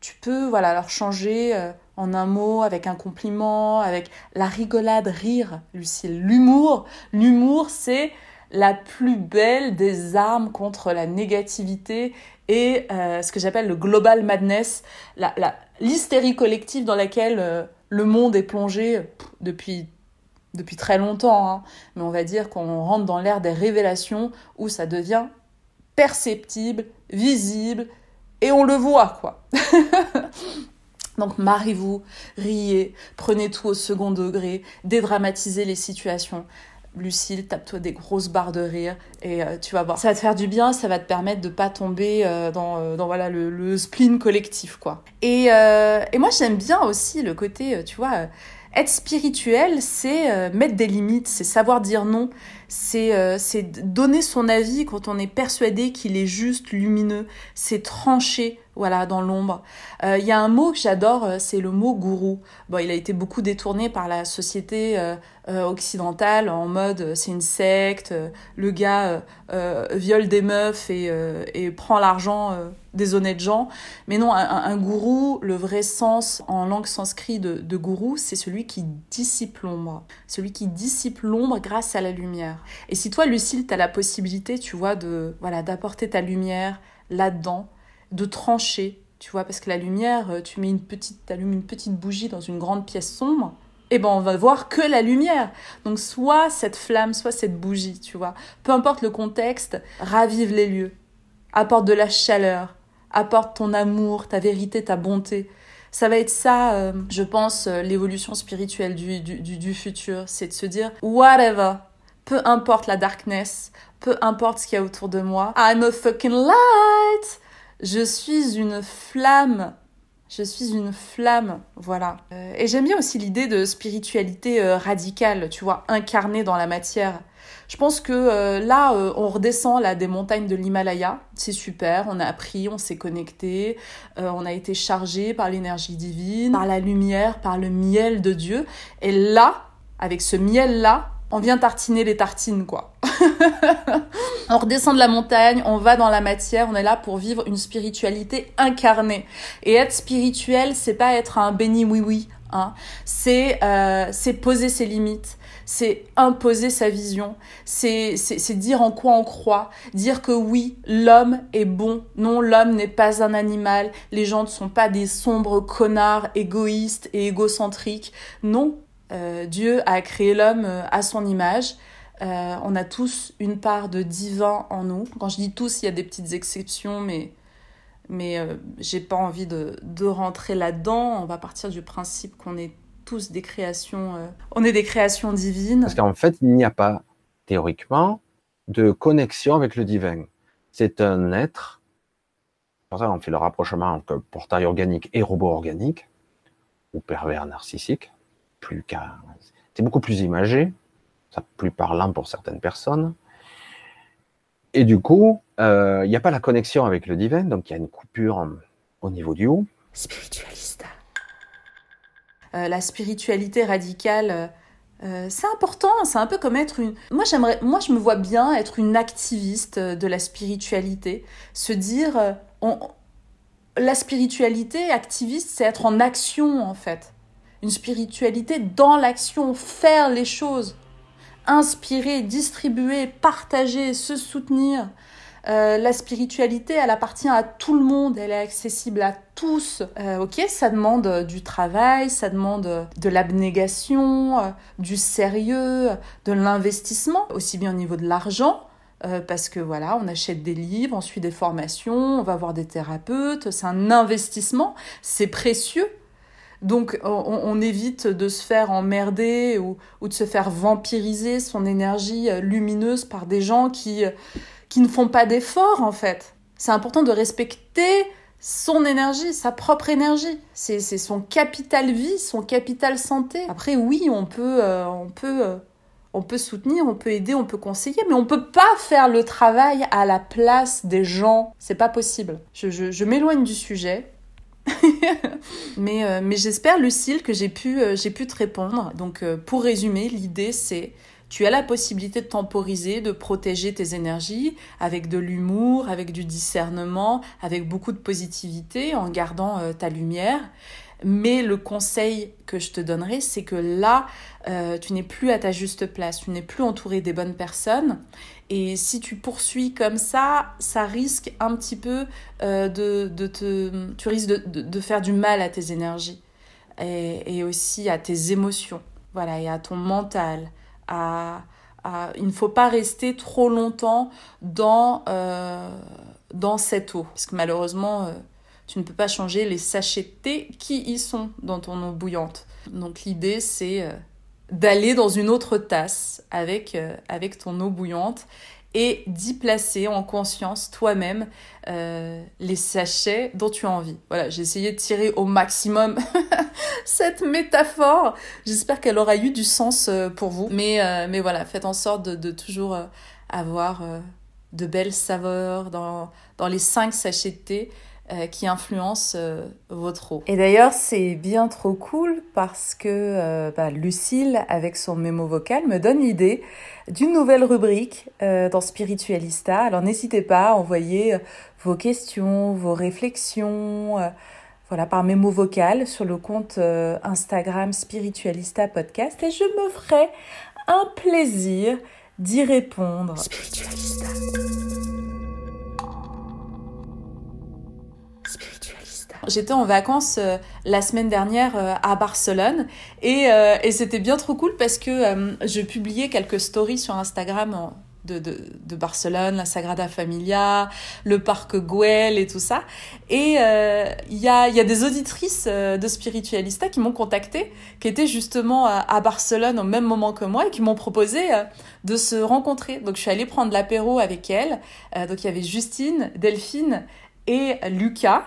tu peux voilà, leur changer euh, en un mot, avec un compliment, avec la rigolade, rire, Lucille. L'humour, l'humour, c'est la plus belle des armes contre la négativité et euh, ce que j'appelle le global madness, l'hystérie collective dans laquelle euh, le monde est plongé depuis, depuis très longtemps. Hein. Mais on va dire qu'on rentre dans l'ère des révélations où ça devient perceptible, visible, et on le voit, quoi. [laughs] Donc mariez-vous, riez, prenez tout au second degré, dédramatisez les situations. Lucille, tape-toi des grosses barres de rire et euh, tu vas voir. Ça va te faire du bien, ça va te permettre de pas tomber euh, dans, euh, dans, voilà, le, spleen collectif, quoi. Et, et moi, j'aime bien aussi le côté, tu vois, être spirituel, c'est mettre des limites, c'est savoir dire non, c'est donner son avis quand on est persuadé qu'il est juste, lumineux, c'est trancher voilà, dans l'ombre. Il y a un mot que j'adore, c'est le mot gourou. Bon, il a été beaucoup détourné par la société euh, occidentale en mode euh, c'est une secte, euh, le gars viole des meufs et, prend l'argent des honnêtes gens. Mais non, un, gourou, le vrai sens en langue sanskrit de, de gourou, c'est celui qui dissipe l'ombre. Celui qui dissipe l'ombre grâce à la lumière. Et si toi, Lucille, tu as la possibilité, tu vois, de voilà d'apporter ta lumière là-dedans, de trancher, tu vois, parce que la lumière, tu mets une petite, allumes une petite bougie dans une grande pièce sombre, eh ben on va voir que la lumière. Donc soit cette flamme, soit cette bougie, tu vois. Peu importe le contexte, ravive les lieux, apporte de la chaleur, apporte ton amour, ta vérité, ta bonté. Ça va être ça, euh, je pense, euh, l'évolution spirituelle du, du, du futur. C'est de se dire, whatever, peu importe la darkness, peu importe ce qu'il y a autour de moi, I'm a fucking light. Je suis une flamme je suis une flamme, voilà. Euh, et j'aime bien aussi l'idée de spiritualité euh, radicale, tu vois, incarnée dans la matière. Je pense que euh, là, on redescend là des montagnes de l'Himalaya. C'est super, on a appris, on s'est connecté, on a été chargé par l'énergie divine, par la lumière, par le miel de Dieu. Et là, avec ce miel-là, on vient tartiner les tartines, quoi. [laughs] on redescend de la montagne, on va dans la matière, on est là pour vivre une spiritualité incarnée. Et être spirituel, c'est pas être un béni oui-oui, hein. C'est euh, c'est poser ses limites, c'est imposer sa vision, c'est dire en quoi on croit, dire que oui, l'homme est bon, non, l'homme n'est pas un animal, les gens ne sont pas des sombres connards égoïstes et égocentriques, non, euh, Dieu a créé l'homme euh, à son image. Euh, on a tous une part de divin en nous. Quand je dis tous, il y a des petites exceptions, mais, mais j'ai pas envie de, de rentrer là-dedans. On va partir du principe qu'on est tous des créations, on est des créations divines. Parce qu'en fait, il n'y a pas, théoriquement, de connexion avec le divin. C'est un être, pour ça on fait le rapprochement entre portail organique et robot organique, ou pervers narcissique, plus qu'à. C'est beaucoup plus imagé, ça plus parlant pour certaines personnes. Et du coup, euh, il n'y a pas la connexion avec le divin, donc il y a une coupure au niveau du haut. Spiritualista. Euh, la spiritualité radicale, euh, c'est important. C'est un peu comme être une. Moi, j'aimerais. Moi, je me vois bien être une activiste de la spiritualité. Se dire, on... la spiritualité activiste, c'est être en action en fait une spiritualité dans l'action, faire les choses, inspirer, distribuer, partager, se soutenir. Euh, la spiritualité, elle appartient à tout le monde, elle est accessible à tous. Euh, ok, ça demande du travail, ça demande de l'abnégation, euh, du sérieux, de l'investissement, aussi bien au niveau de l'argent, euh, parce que voilà, on achète des livres, on suit des formations, on va voir des thérapeutes, c'est un investissement, c'est précieux. Donc on, évite de se faire emmerder ou, de se faire vampiriser son énergie euh, lumineuse par des gens qui, euh, qui ne font pas d'efforts en fait. C'est important de respecter son énergie, sa propre énergie. C'est son capital vie, son capital santé. Après oui, on peut, on peut on peut soutenir, on peut aider, on peut conseiller, mais on peut pas faire le travail à la place des gens. C'est pas possible. Je, m'éloigne du sujet. [laughs] mais, euh, mais j'espère, Lucille, que j'ai pu, euh, pu te répondre. Donc, euh, pour résumer, l'idée, c'est tu as la possibilité de temporiser, de protéger tes énergies avec de l'humour, avec du discernement, avec beaucoup de positivité, en gardant ta lumière. Mais le conseil que je te donnerai, c'est que là, tu n'es plus à ta juste place, tu n'es plus entouré des bonnes personnes. Et si tu poursuis comme ça, ça risque un petit peu euh, de, te... Tu risques de, faire du mal à tes énergies et, aussi à tes émotions, voilà, et à ton mental. À, il ne faut pas rester trop longtemps dans, euh, dans cette eau. Parce que malheureusement tu ne peux pas changer les sachets de thé qui y sont dans ton eau bouillante. Donc l'idée c'est euh, d'aller dans une autre tasse avec, euh, avec ton eau bouillante et d'y placer en conscience toi-même euh, les sachets dont tu as envie. Voilà, j'ai essayé de tirer au maximum [laughs] cette métaphore. J'espère qu'elle aura eu du sens pour vous. Mais, mais voilà, faites en sorte de, de toujours avoir de belles saveurs dans, dans les cinq sachets de thé. Euh, qui influence euh, votre eau. Et d'ailleurs, c'est bien trop cool parce que euh, bah, Lucille, avec son mémo vocal, me donne l'idée d'une nouvelle rubrique dans Spiritualista. Alors n'hésitez pas à envoyer vos questions, vos réflexions. voilà, par mémo vocal sur le compte Instagram Spiritualista Podcast et je me ferai un plaisir d'y répondre. Spiritualista. J'étais en vacances euh, la semaine dernière euh, à Barcelone et, euh, et c'était bien trop cool parce que je publiais quelques stories sur Instagram de, Barcelone, la Sagrada Familia, le parc Güell et tout ça. Et il y, a, des auditrices de Spiritualista qui m'ont contacté, qui étaient justement à, Barcelone au même moment que moi et qui m'ont proposé de se rencontrer. Donc je suis allée prendre l'apéro avec elles. donc il y avait Justine, Delphine et Lucas.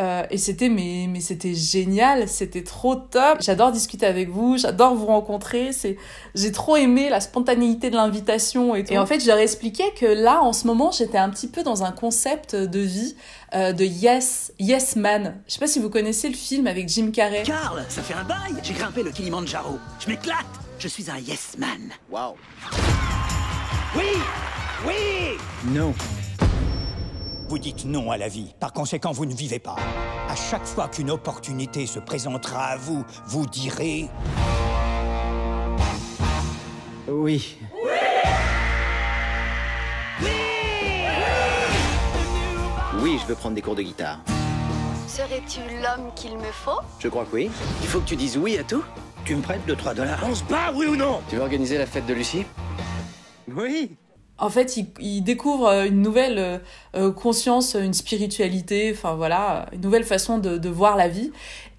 Euh, et c'était mais, mais c'était génial, c'était trop top. J'adore discuter avec vous, j'adore vous rencontrer. C'est j'ai trop aimé la spontanéité de l'invitation et tout. Et en fait, je leur expliquais que là, en ce moment, j'étais un petit peu dans un concept de vie euh, de yes yes man. Je sais pas si vous connaissez le film avec Jim Carrey. Carl, ça fait un bail. J'ai grimpé le Kilimanjaro. Je m'éclate. Je suis un yes man. Wow. Oui, oui. Non. Vous dites non à la vie, par conséquent vous ne vivez pas. À chaque fois qu'une opportunité se présentera à vous, vous direz... Oui. Oui Oui, je veux prendre des cours de guitare. Serais-tu l'homme qu'il me faut? Je crois que oui. Il faut que tu dises oui à tout. Tu me prêtes 2-3 dollars On se bat, oui ou non? Tu veux organiser la fête de Lucie? Oui en fait, il, découvre euh, une nouvelle euh, euh, conscience, une spiritualité, enfin voilà, une nouvelle façon de, de voir la vie.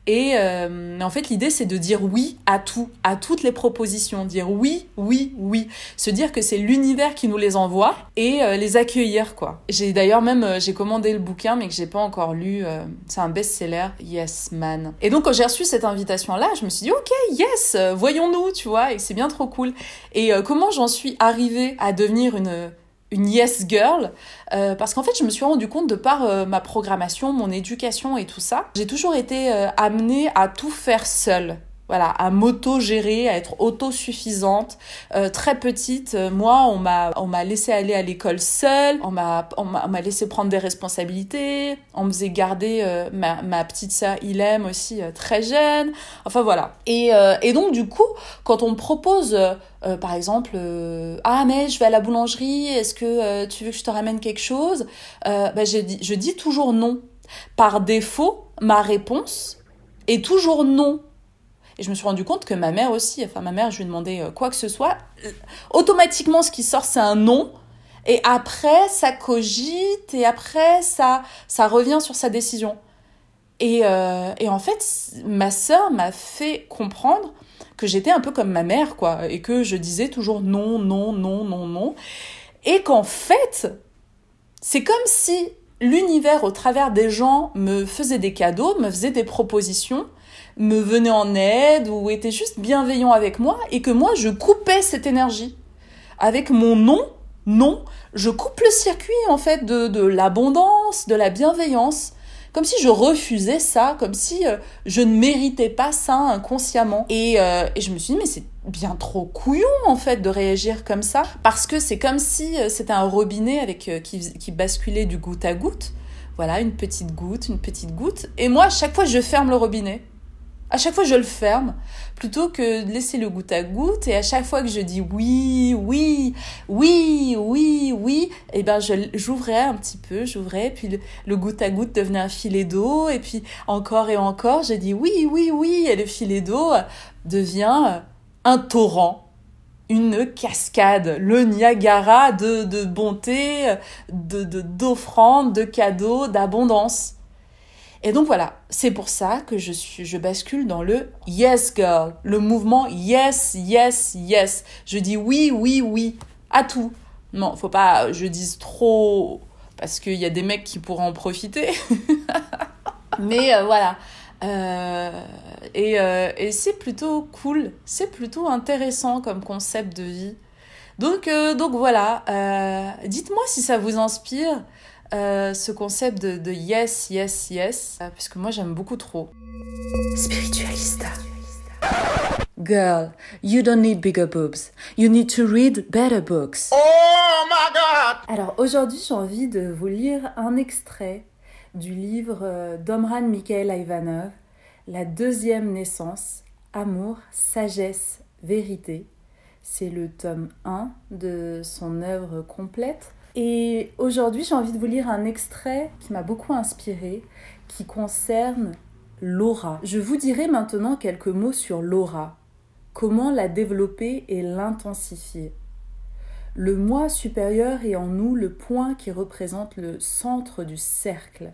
Et euh, en fait, l'idée, c'est de dire oui à tout, à toutes les propositions, dire oui, oui, oui, se dire que c'est l'univers qui nous les envoie et euh, les accueillir, quoi. J'ai d'ailleurs même, euh, j'ai commandé le bouquin, mais que j'ai pas encore lu. c'est un best-seller, Yes Man. Et donc, quand j'ai reçu cette invitation-là, je me suis dit, ok, yes, voyons-nous, tu vois, et c'est bien trop cool. Et comment j'en suis arrivée à devenir une une yes girl euh, parce qu'en fait je me suis rendu compte de par euh, ma programmation, mon éducation et tout ça, j'ai toujours été euh, amenée à tout faire seule voilà, à m'auto-gérer, à être autosuffisante. Euh, très petite, euh, moi, on m'a, on m'a laissé aller à l'école seule, on m'a, on m'a, laissé prendre des responsabilités, on me faisait garder euh, ma, ma petite sœur Ilem aussi très jeune. Enfin voilà. Et, et donc du coup, quand on me propose, par exemple, ah mais je vais à la boulangerie, est-ce que tu veux que je te ramène quelque chose? Bah, je, dis, je dis toujours non. Par défaut, ma réponse est toujours non. Et je me suis rendu compte que ma mère aussi, enfin ma mère, je lui ai demandé euh, quoi que ce soit, automatiquement ce qui sort c'est un non. Et après, ça cogite et après, ça, ça revient sur sa décision. Et, euh, et en fait, ma sœur m'a fait comprendre que j'étais un peu comme ma mère, quoi, et que je disais toujours non, non, non, non, non. Et qu'en fait, c'est comme si l'univers, au travers des gens, me faisait des cadeaux, me faisait des propositions, me venait en aide ou était juste bienveillant avec moi, et que moi, je coupais cette énergie. Avec mon non, non, je coupe le circuit, en fait, de, de l'abondance, de la bienveillance comme si je refusais ça, comme si euh, je ne méritais pas ça inconsciemment. Et, euh, et je me suis dit, mais c'est bien trop couillon en fait de réagir comme ça, parce que c'est comme si euh, c'était un robinet avec qui, qui basculait du goutte à goutte. Voilà, une petite goutte, une petite goutte. Et moi, à chaque fois, je ferme le robinet à chaque fois je le ferme plutôt que de laisser le goutte à goutte et à chaque fois que je dis oui oui oui oui oui et eh ben j'ouvrais un petit peu j'ouvrais puis le, goutte à goutte devenait un filet d'eau et puis encore et encore je dis oui oui oui et le filet d'eau devient un torrent une cascade, le Niagara de, de bonté, de d'offrandes, de cadeaux, d'abondance. Et donc voilà, c'est pour ça que je, bascule dans le yes girl, le mouvement yes, yes, yes. Je dis oui, oui, oui à tout. Non, faut pas je dise trop parce qu'il y a des mecs qui pourraient en profiter. [laughs] Mais euh, voilà. Euh, et, euh, et c'est plutôt cool, c'est plutôt intéressant comme concept de vie. Donc, donc voilà, dites-moi si ça vous inspire. Euh, ce concept de, yes, yes, yes, euh, puisque moi j'aime beaucoup trop. Spiritualista. Girl, you don't need bigger boobs. You need to read better books. Oh my god! Alors aujourd'hui, j'ai envie de vous lire un extrait du livre euh, d'Omran Mikhail Ivanov, La deuxième naissance, Amour, sagesse, vérité. C'est le tome 1 de son œuvre complète. Et aujourd'hui, j'ai envie de vous lire un extrait qui m'a beaucoup inspiré, qui concerne l'aura. Je vous dirai maintenant quelques mots sur l'aura. Comment la développer et l'intensifier. Le moi supérieur est en nous le point qui représente le centre du cercle,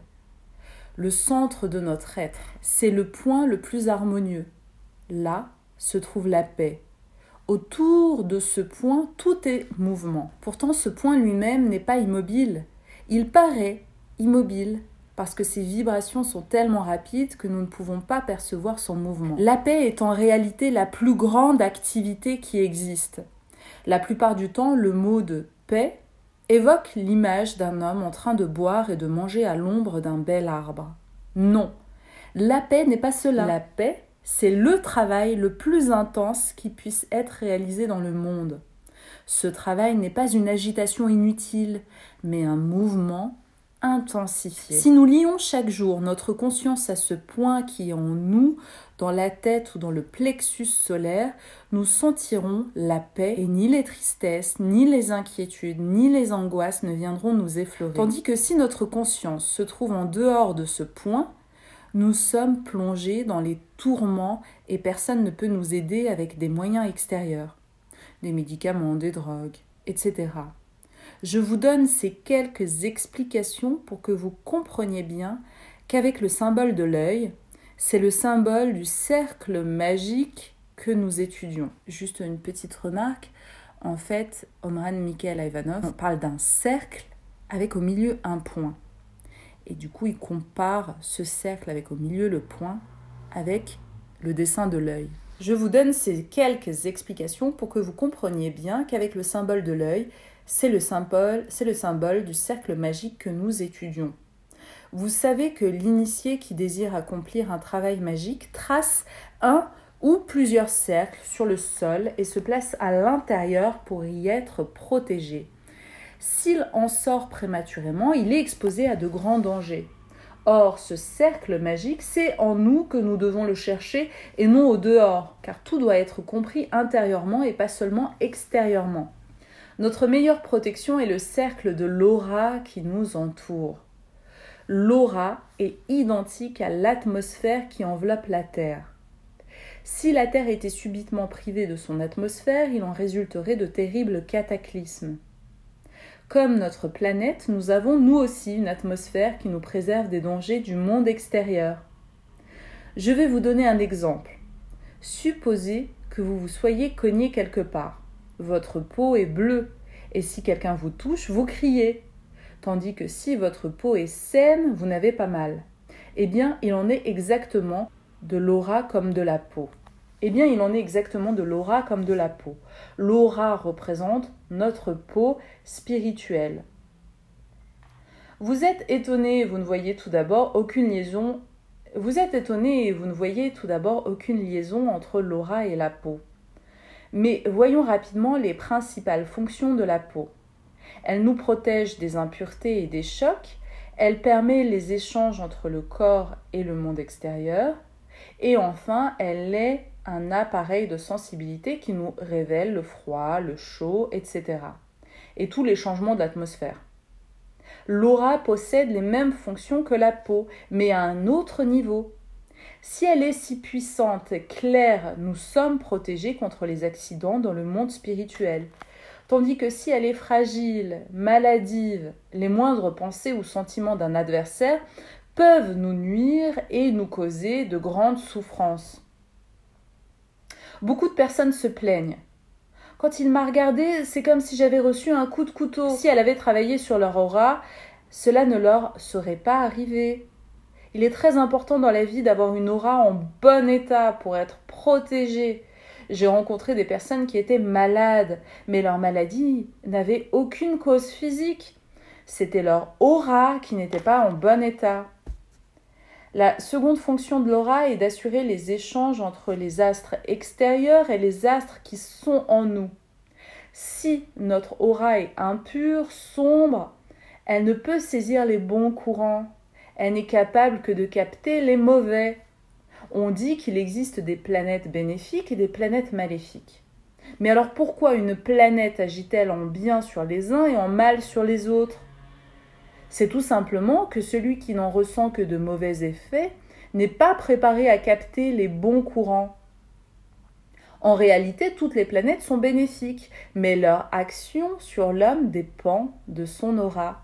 le centre de notre être. C'est le point le plus harmonieux. Là se trouve la paix, Autour de ce point, tout est mouvement. Pourtant, ce point lui-même n'est pas immobile. Il paraît immobile parce que ses vibrations sont tellement rapides que nous ne pouvons pas percevoir son mouvement. La paix est en réalité la plus grande activité qui existe. La plupart du temps, le mot de paix évoque l'image d'un homme en train de boire et de manger à l'ombre d'un bel arbre. Non, la paix n'est pas cela. La paix, c'est le travail le plus intense qui puisse être réalisé dans le monde. Ce travail n'est pas une agitation inutile, mais un mouvement intensifié. Si nous lions chaque jour notre conscience à ce point qui est en nous, dans la tête ou dans le plexus solaire, nous sentirons la paix et ni les tristesses, ni les inquiétudes, ni les angoisses ne viendront nous effleurer. Tandis que si notre conscience se trouve en dehors de ce point, nous sommes plongés dans les tourments et personne ne peut nous aider avec des moyens extérieurs, des médicaments, des drogues, etc. Je vous donne ces quelques explications pour que vous compreniez bien qu'avec le symbole de l'œil, c'est le symbole du cercle magique que nous étudions. Juste une petite remarque, en fait, Omran Mikhail Ivanov parle d'un cercle avec au milieu un point. Et du coup, il compare ce cercle avec au milieu le point avec le dessin de l'œil. Je vous donne ces quelques explications pour que vous compreniez bien qu'avec le symbole de l'œil, c'est le symbole, c'est le symbole du cercle magique que nous étudions. Vous savez que l'initié qui désire accomplir un travail magique trace un ou plusieurs cercles sur le sol et se place à l'intérieur pour y être protégé. S'il en sort prématurément, il est exposé à de grands dangers. Or, ce cercle magique, c'est en nous que nous devons le chercher et non au dehors, car tout doit être compris intérieurement et pas seulement extérieurement. Notre meilleure protection est le cercle de l'aura qui nous entoure. L'aura est identique à l'atmosphère qui enveloppe la Terre. Si la Terre était subitement privée de son atmosphère, il en résulterait de terribles cataclysmes. Comme notre planète, nous avons nous aussi une atmosphère qui nous préserve des dangers du monde extérieur. Je vais vous donner un exemple. Supposez que vous vous soyez cogné quelque part. Votre peau est bleue, et si quelqu'un vous touche, vous criez. Tandis que si votre peau est saine, vous n'avez pas mal. Eh bien, il en est exactement de l'aura comme de la peau. Eh bien, il en est exactement de l'aura comme de la peau. L'aura représente notre peau spirituelle. Vous êtes étonné, vous ne voyez tout d'abord aucune liaison. Vous êtes étonné et vous ne voyez tout d'abord aucune liaison entre l'aura et la peau. Mais voyons rapidement les principales fonctions de la peau. Elle nous protège des impuretés et des chocs, elle permet les échanges entre le corps et le monde extérieur, et enfin elle est un appareil de sensibilité qui nous révèle le froid, le chaud, etc. et tous les changements de l'atmosphère. L'aura possède les mêmes fonctions que la peau, mais à un autre niveau. Si elle est si puissante, claire, nous sommes protégés contre les accidents dans le monde spirituel. Tandis que si elle est fragile, maladive, les moindres pensées ou sentiments d'un adversaire peuvent nous nuire et nous causer de grandes souffrances. Beaucoup de personnes se plaignent. Quand il m'a regardé, c'est comme si j'avais reçu un coup de couteau. Si elle avait travaillé sur leur aura, cela ne leur serait pas arrivé. Il est très important dans la vie d'avoir une aura en bon état pour être protégé. J'ai rencontré des personnes qui étaient malades, mais leur maladie n'avait aucune cause physique. C'était leur aura qui n'était pas en bon état. La seconde fonction de l'aura est d'assurer les échanges entre les astres extérieurs et les astres qui sont en nous. Si notre aura est impure, sombre, elle ne peut saisir les bons courants. Elle n'est capable que de capter les mauvais. On dit qu'il existe des planètes bénéfiques et des planètes maléfiques. Mais alors pourquoi une planète agit-elle en bien sur les uns et en mal sur les autres? C'est tout simplement que celui qui n'en ressent que de mauvais effets n'est pas préparé à capter les bons courants. En réalité, toutes les planètes sont bénéfiques, mais leur action sur l'homme dépend de son aura.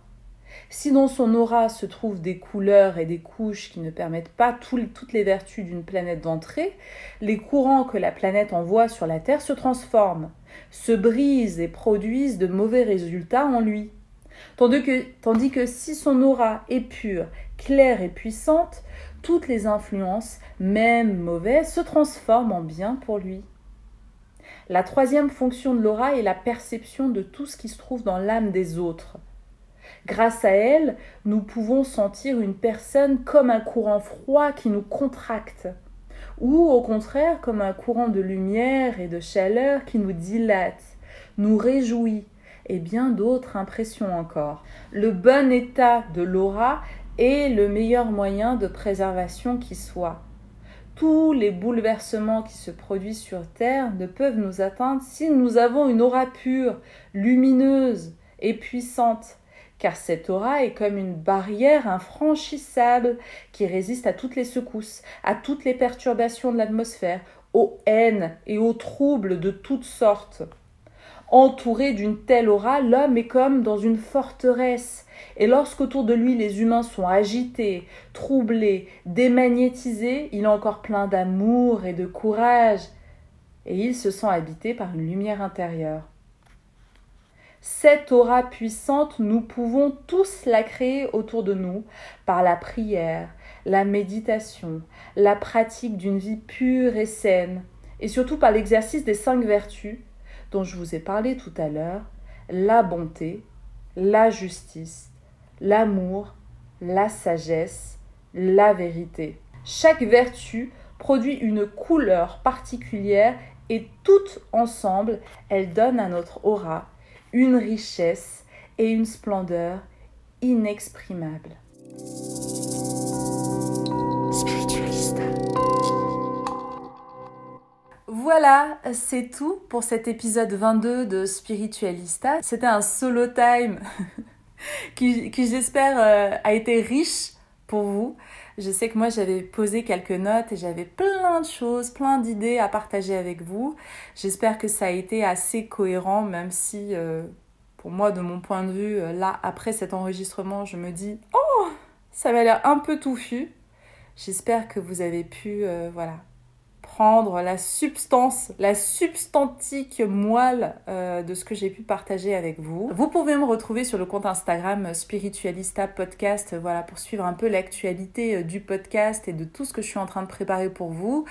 Si dans son aura se trouvent des couleurs et des couches qui ne permettent pas toutes les vertus d'une planète d'entrer, les courants que la planète envoie sur la Terre se transforment, se brisent et produisent de mauvais résultats en lui. Tandis que, que si son aura est pure, claire et puissante, toutes les influences, même mauvaises, se transforment en bien pour lui. La troisième fonction de l'aura est la perception de tout ce qui se trouve dans l'âme des autres. Grâce à elle, nous pouvons sentir une personne comme un courant froid qui nous contracte, ou au contraire comme un courant de lumière et de chaleur qui nous dilate, nous réjouit, et bien d'autres impressions encore. Le bon état de l'aura est le meilleur moyen de préservation qui soit. Tous les bouleversements qui se produisent sur Terre ne peuvent nous atteindre si nous avons une aura pure, lumineuse et puissante, car cette aura est comme une barrière infranchissable qui résiste à toutes les secousses, à toutes les perturbations de l'atmosphère, aux haines et aux troubles de toutes sortes. Entouré d'une telle aura, l'homme est comme dans une forteresse. Et lorsqu'autour de lui les humains sont agités, troublés, démagnétisés, il est encore plein d'amour et de courage. Et il se sent habité par une lumière intérieure. Cette aura puissante, nous pouvons tous la créer autour de nous par la prière, la méditation, la pratique d'une vie pure et saine, et surtout par l'exercice des cinq vertus dont je vous ai parlé tout à l'heure, la bonté, la justice, l'amour, la sagesse, la vérité. Chaque vertu produit une couleur particulière et toutes ensemble, elles donnent à notre aura une richesse et une splendeur inexprimables. Voilà, c'est tout pour cet épisode 22 de Spiritualista. C'était un solo time [laughs] qui, j'espère euh, a été riche pour vous. Je sais que moi j'avais posé quelques notes et j'avais plein de choses, plein d'idées à partager avec vous. J'espère que ça a été assez cohérent même si euh, pour moi, de mon point de vue, là, après cet enregistrement, je me dis, oh, ça m'a l'air un peu touffu. J'espère que vous avez pu, voilà, la substance, la substantique moelle euh, de ce que j'ai pu partager avec vous. Vous pouvez me retrouver sur le compte Instagram Spiritualista Podcast, voilà, pour suivre un peu l'actualité euh, du podcast et de tout ce que je suis en train de préparer pour vous.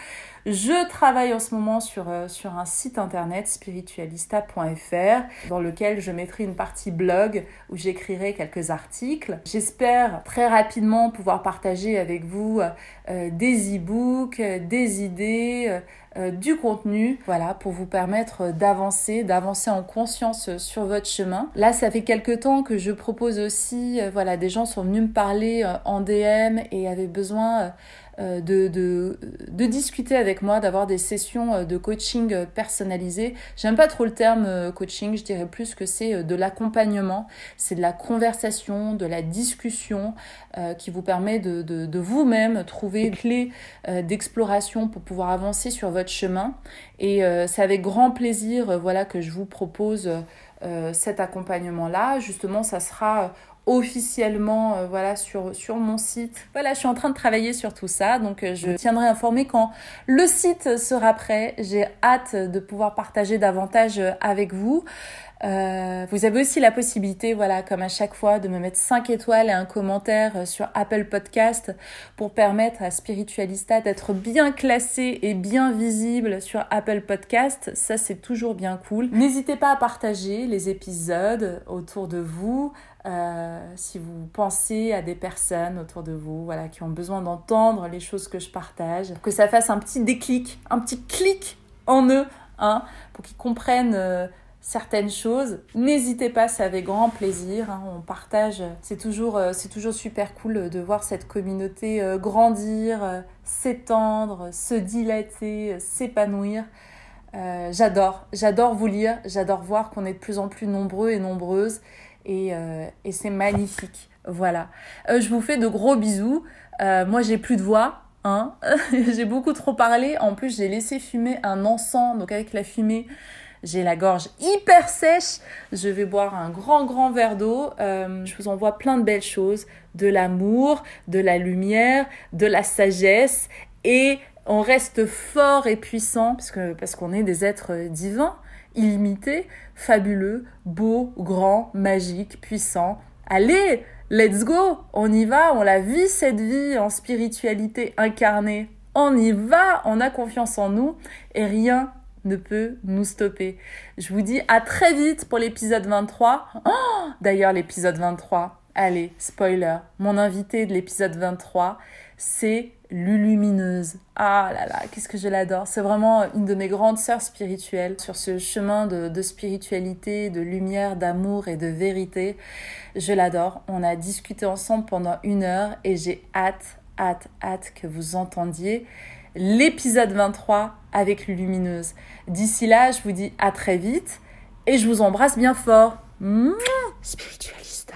Je travaille en ce moment sur, euh, sur un site internet spiritualista.fr dans lequel je mettrai une partie blog où j'écrirai quelques articles. J'espère très rapidement pouvoir partager avec vous euh, des e-books, des idées, euh, du contenu, voilà, pour vous permettre d'avancer, d'avancer en conscience sur votre chemin. Là, ça fait quelques temps que je propose aussi, voilà, des gens sont venus me parler en DM et avaient besoin euh, de, de, de, discuter avec moi, d'avoir des sessions euh, de coaching euh, personnalisées. J'aime pas trop le terme coaching, je dirais plus que c'est de l'accompagnement, c'est de la conversation, de la discussion qui vous permet de, de vous-même trouver une clé d'exploration pour pouvoir avancer sur votre chemin. Et c'est avec grand plaisir voilà, que je vous propose cet accompagnement-là. Justement, ça sera officiellement euh, voilà sur sur mon site. Voilà, je suis en train de travailler sur tout ça donc euh, je tiendrai informé quand le site sera prêt. J'ai hâte de pouvoir partager davantage euh, avec vous. vous avez aussi la possibilité, voilà, comme à chaque fois, de me mettre 5 étoiles et un commentaire sur Apple Podcast pour permettre à Spiritualista d'être bien classé et bien visible sur Apple Podcast. Ça, c'est toujours bien cool. N'hésitez pas à partager les épisodes autour de vous, euh, si vous pensez à des personnes autour de vous voilà, qui ont besoin d'entendre les choses que je partage, que ça fasse un petit déclic, un petit clic en eux, hein, pour qu'ils comprennent euh, certaines choses. N'hésitez pas, c'est avec grand plaisir. Hein, on partage, c'est toujours, euh, c'est toujours super cool de voir cette communauté grandir, s'étendre, se dilater, s'épanouir. j'adore, j'adore vous lire, j'adore voir qu'on est de plus en plus nombreux et nombreuses euh, et, c'est magnifique. Voilà. Euh, je vous fais de gros bisous. Euh, moi, j'ai plus de voix. Hein [laughs] j'ai beaucoup trop parlé. En plus, j'ai laissé fumer un encens. Donc, avec la fumée, j'ai la gorge hyper sèche. Je vais boire un grand, grand verre d'eau. je vous envoie plein de belles choses. De l'amour, de la lumière, de la sagesse. Et on reste fort et puissant parce parce qu'on est des êtres divins illimité, fabuleux, beau, grand, magique, puissant. Allez, let's go, on y va, on la vit cette vie en spiritualité incarnée. On y va, on a confiance en nous et rien ne peut nous stopper. Je vous dis à très vite pour l'épisode 23. D'ailleurs, l'épisode 23, allez, spoiler, mon invité de l'épisode 23, c'est Lulumineuse. Ah là là, qu'est-ce que je l'adore. C'est vraiment une de mes grandes sœurs spirituelles sur ce chemin de, spiritualité, de lumière, d'amour et de vérité. Je l'adore. On a discuté ensemble pendant une heure et j'ai hâte, hâte, hâte que vous entendiez l'épisode 23 avec Lulumineuse. D'ici là, je vous dis à très vite et je vous embrasse bien fort. Spiritualista.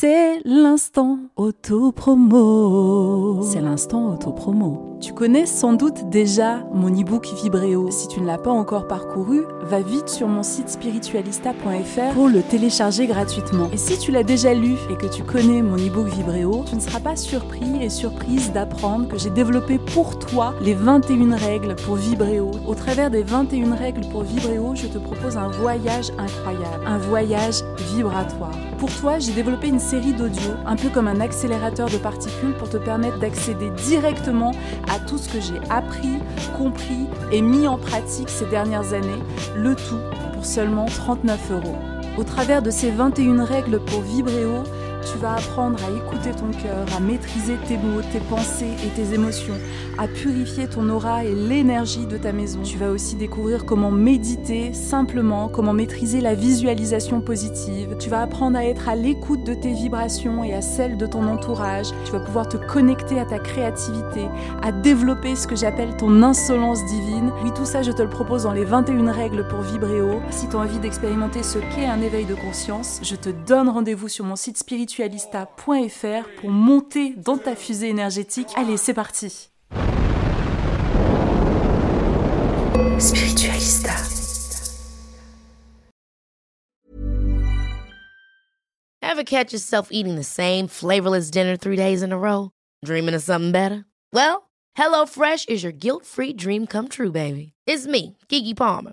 C'est l'instant auto-promo. C'est l'instant auto-promo. Tu connais sans doute déjà mon e-book Vibréo. Si tu ne l'as pas encore parcouru, va vite sur mon site spiritualista.fr pour le télécharger gratuitement. Et si tu l'as déjà lu et que tu connais mon e-book Vibréo, tu ne seras pas surpris et surprise d'apprendre que j'ai développé pour toi les 21 règles pour Vibréo. Au travers des 21 règles pour Vibréo, je te propose un voyage incroyable, un voyage vibratoire. Pour toi, j'ai développé une série d'audio, un peu comme un accélérateur de particules pour te permettre d'accéder directement à tout ce que j'ai appris, compris et mis en pratique ces dernières années, le tout pour seulement 39 euros. Au travers de ces 21 règles pour Vibréo, tu vas apprendre à écouter ton cœur, à maîtriser tes mots, tes pensées et tes émotions, à purifier ton aura et l'énergie de ta maison. Tu vas aussi découvrir comment méditer simplement, comment maîtriser la visualisation positive. Tu vas apprendre à être à l'écoute de tes vibrations et à celles de ton entourage. Tu vas pouvoir te connecter à ta créativité, à développer ce que j'appelle ton insolence divine. Oui, tout ça, je te le propose dans les 21 règles pour Vibréo. Si tu as envie d'expérimenter ce qu'est un éveil de conscience, je te donne rendez-vous sur mon site spirituel spiritualista.fr pour monter dans ta fusée énergétique. Allez, c'est parti. Spiritualista. Ever catch yourself eating the same flavorless dinner three days in a row? Dreaming of something better? Well, HelloFresh is your guilt-free dream come true, baby. It's me, Kiki Palmer.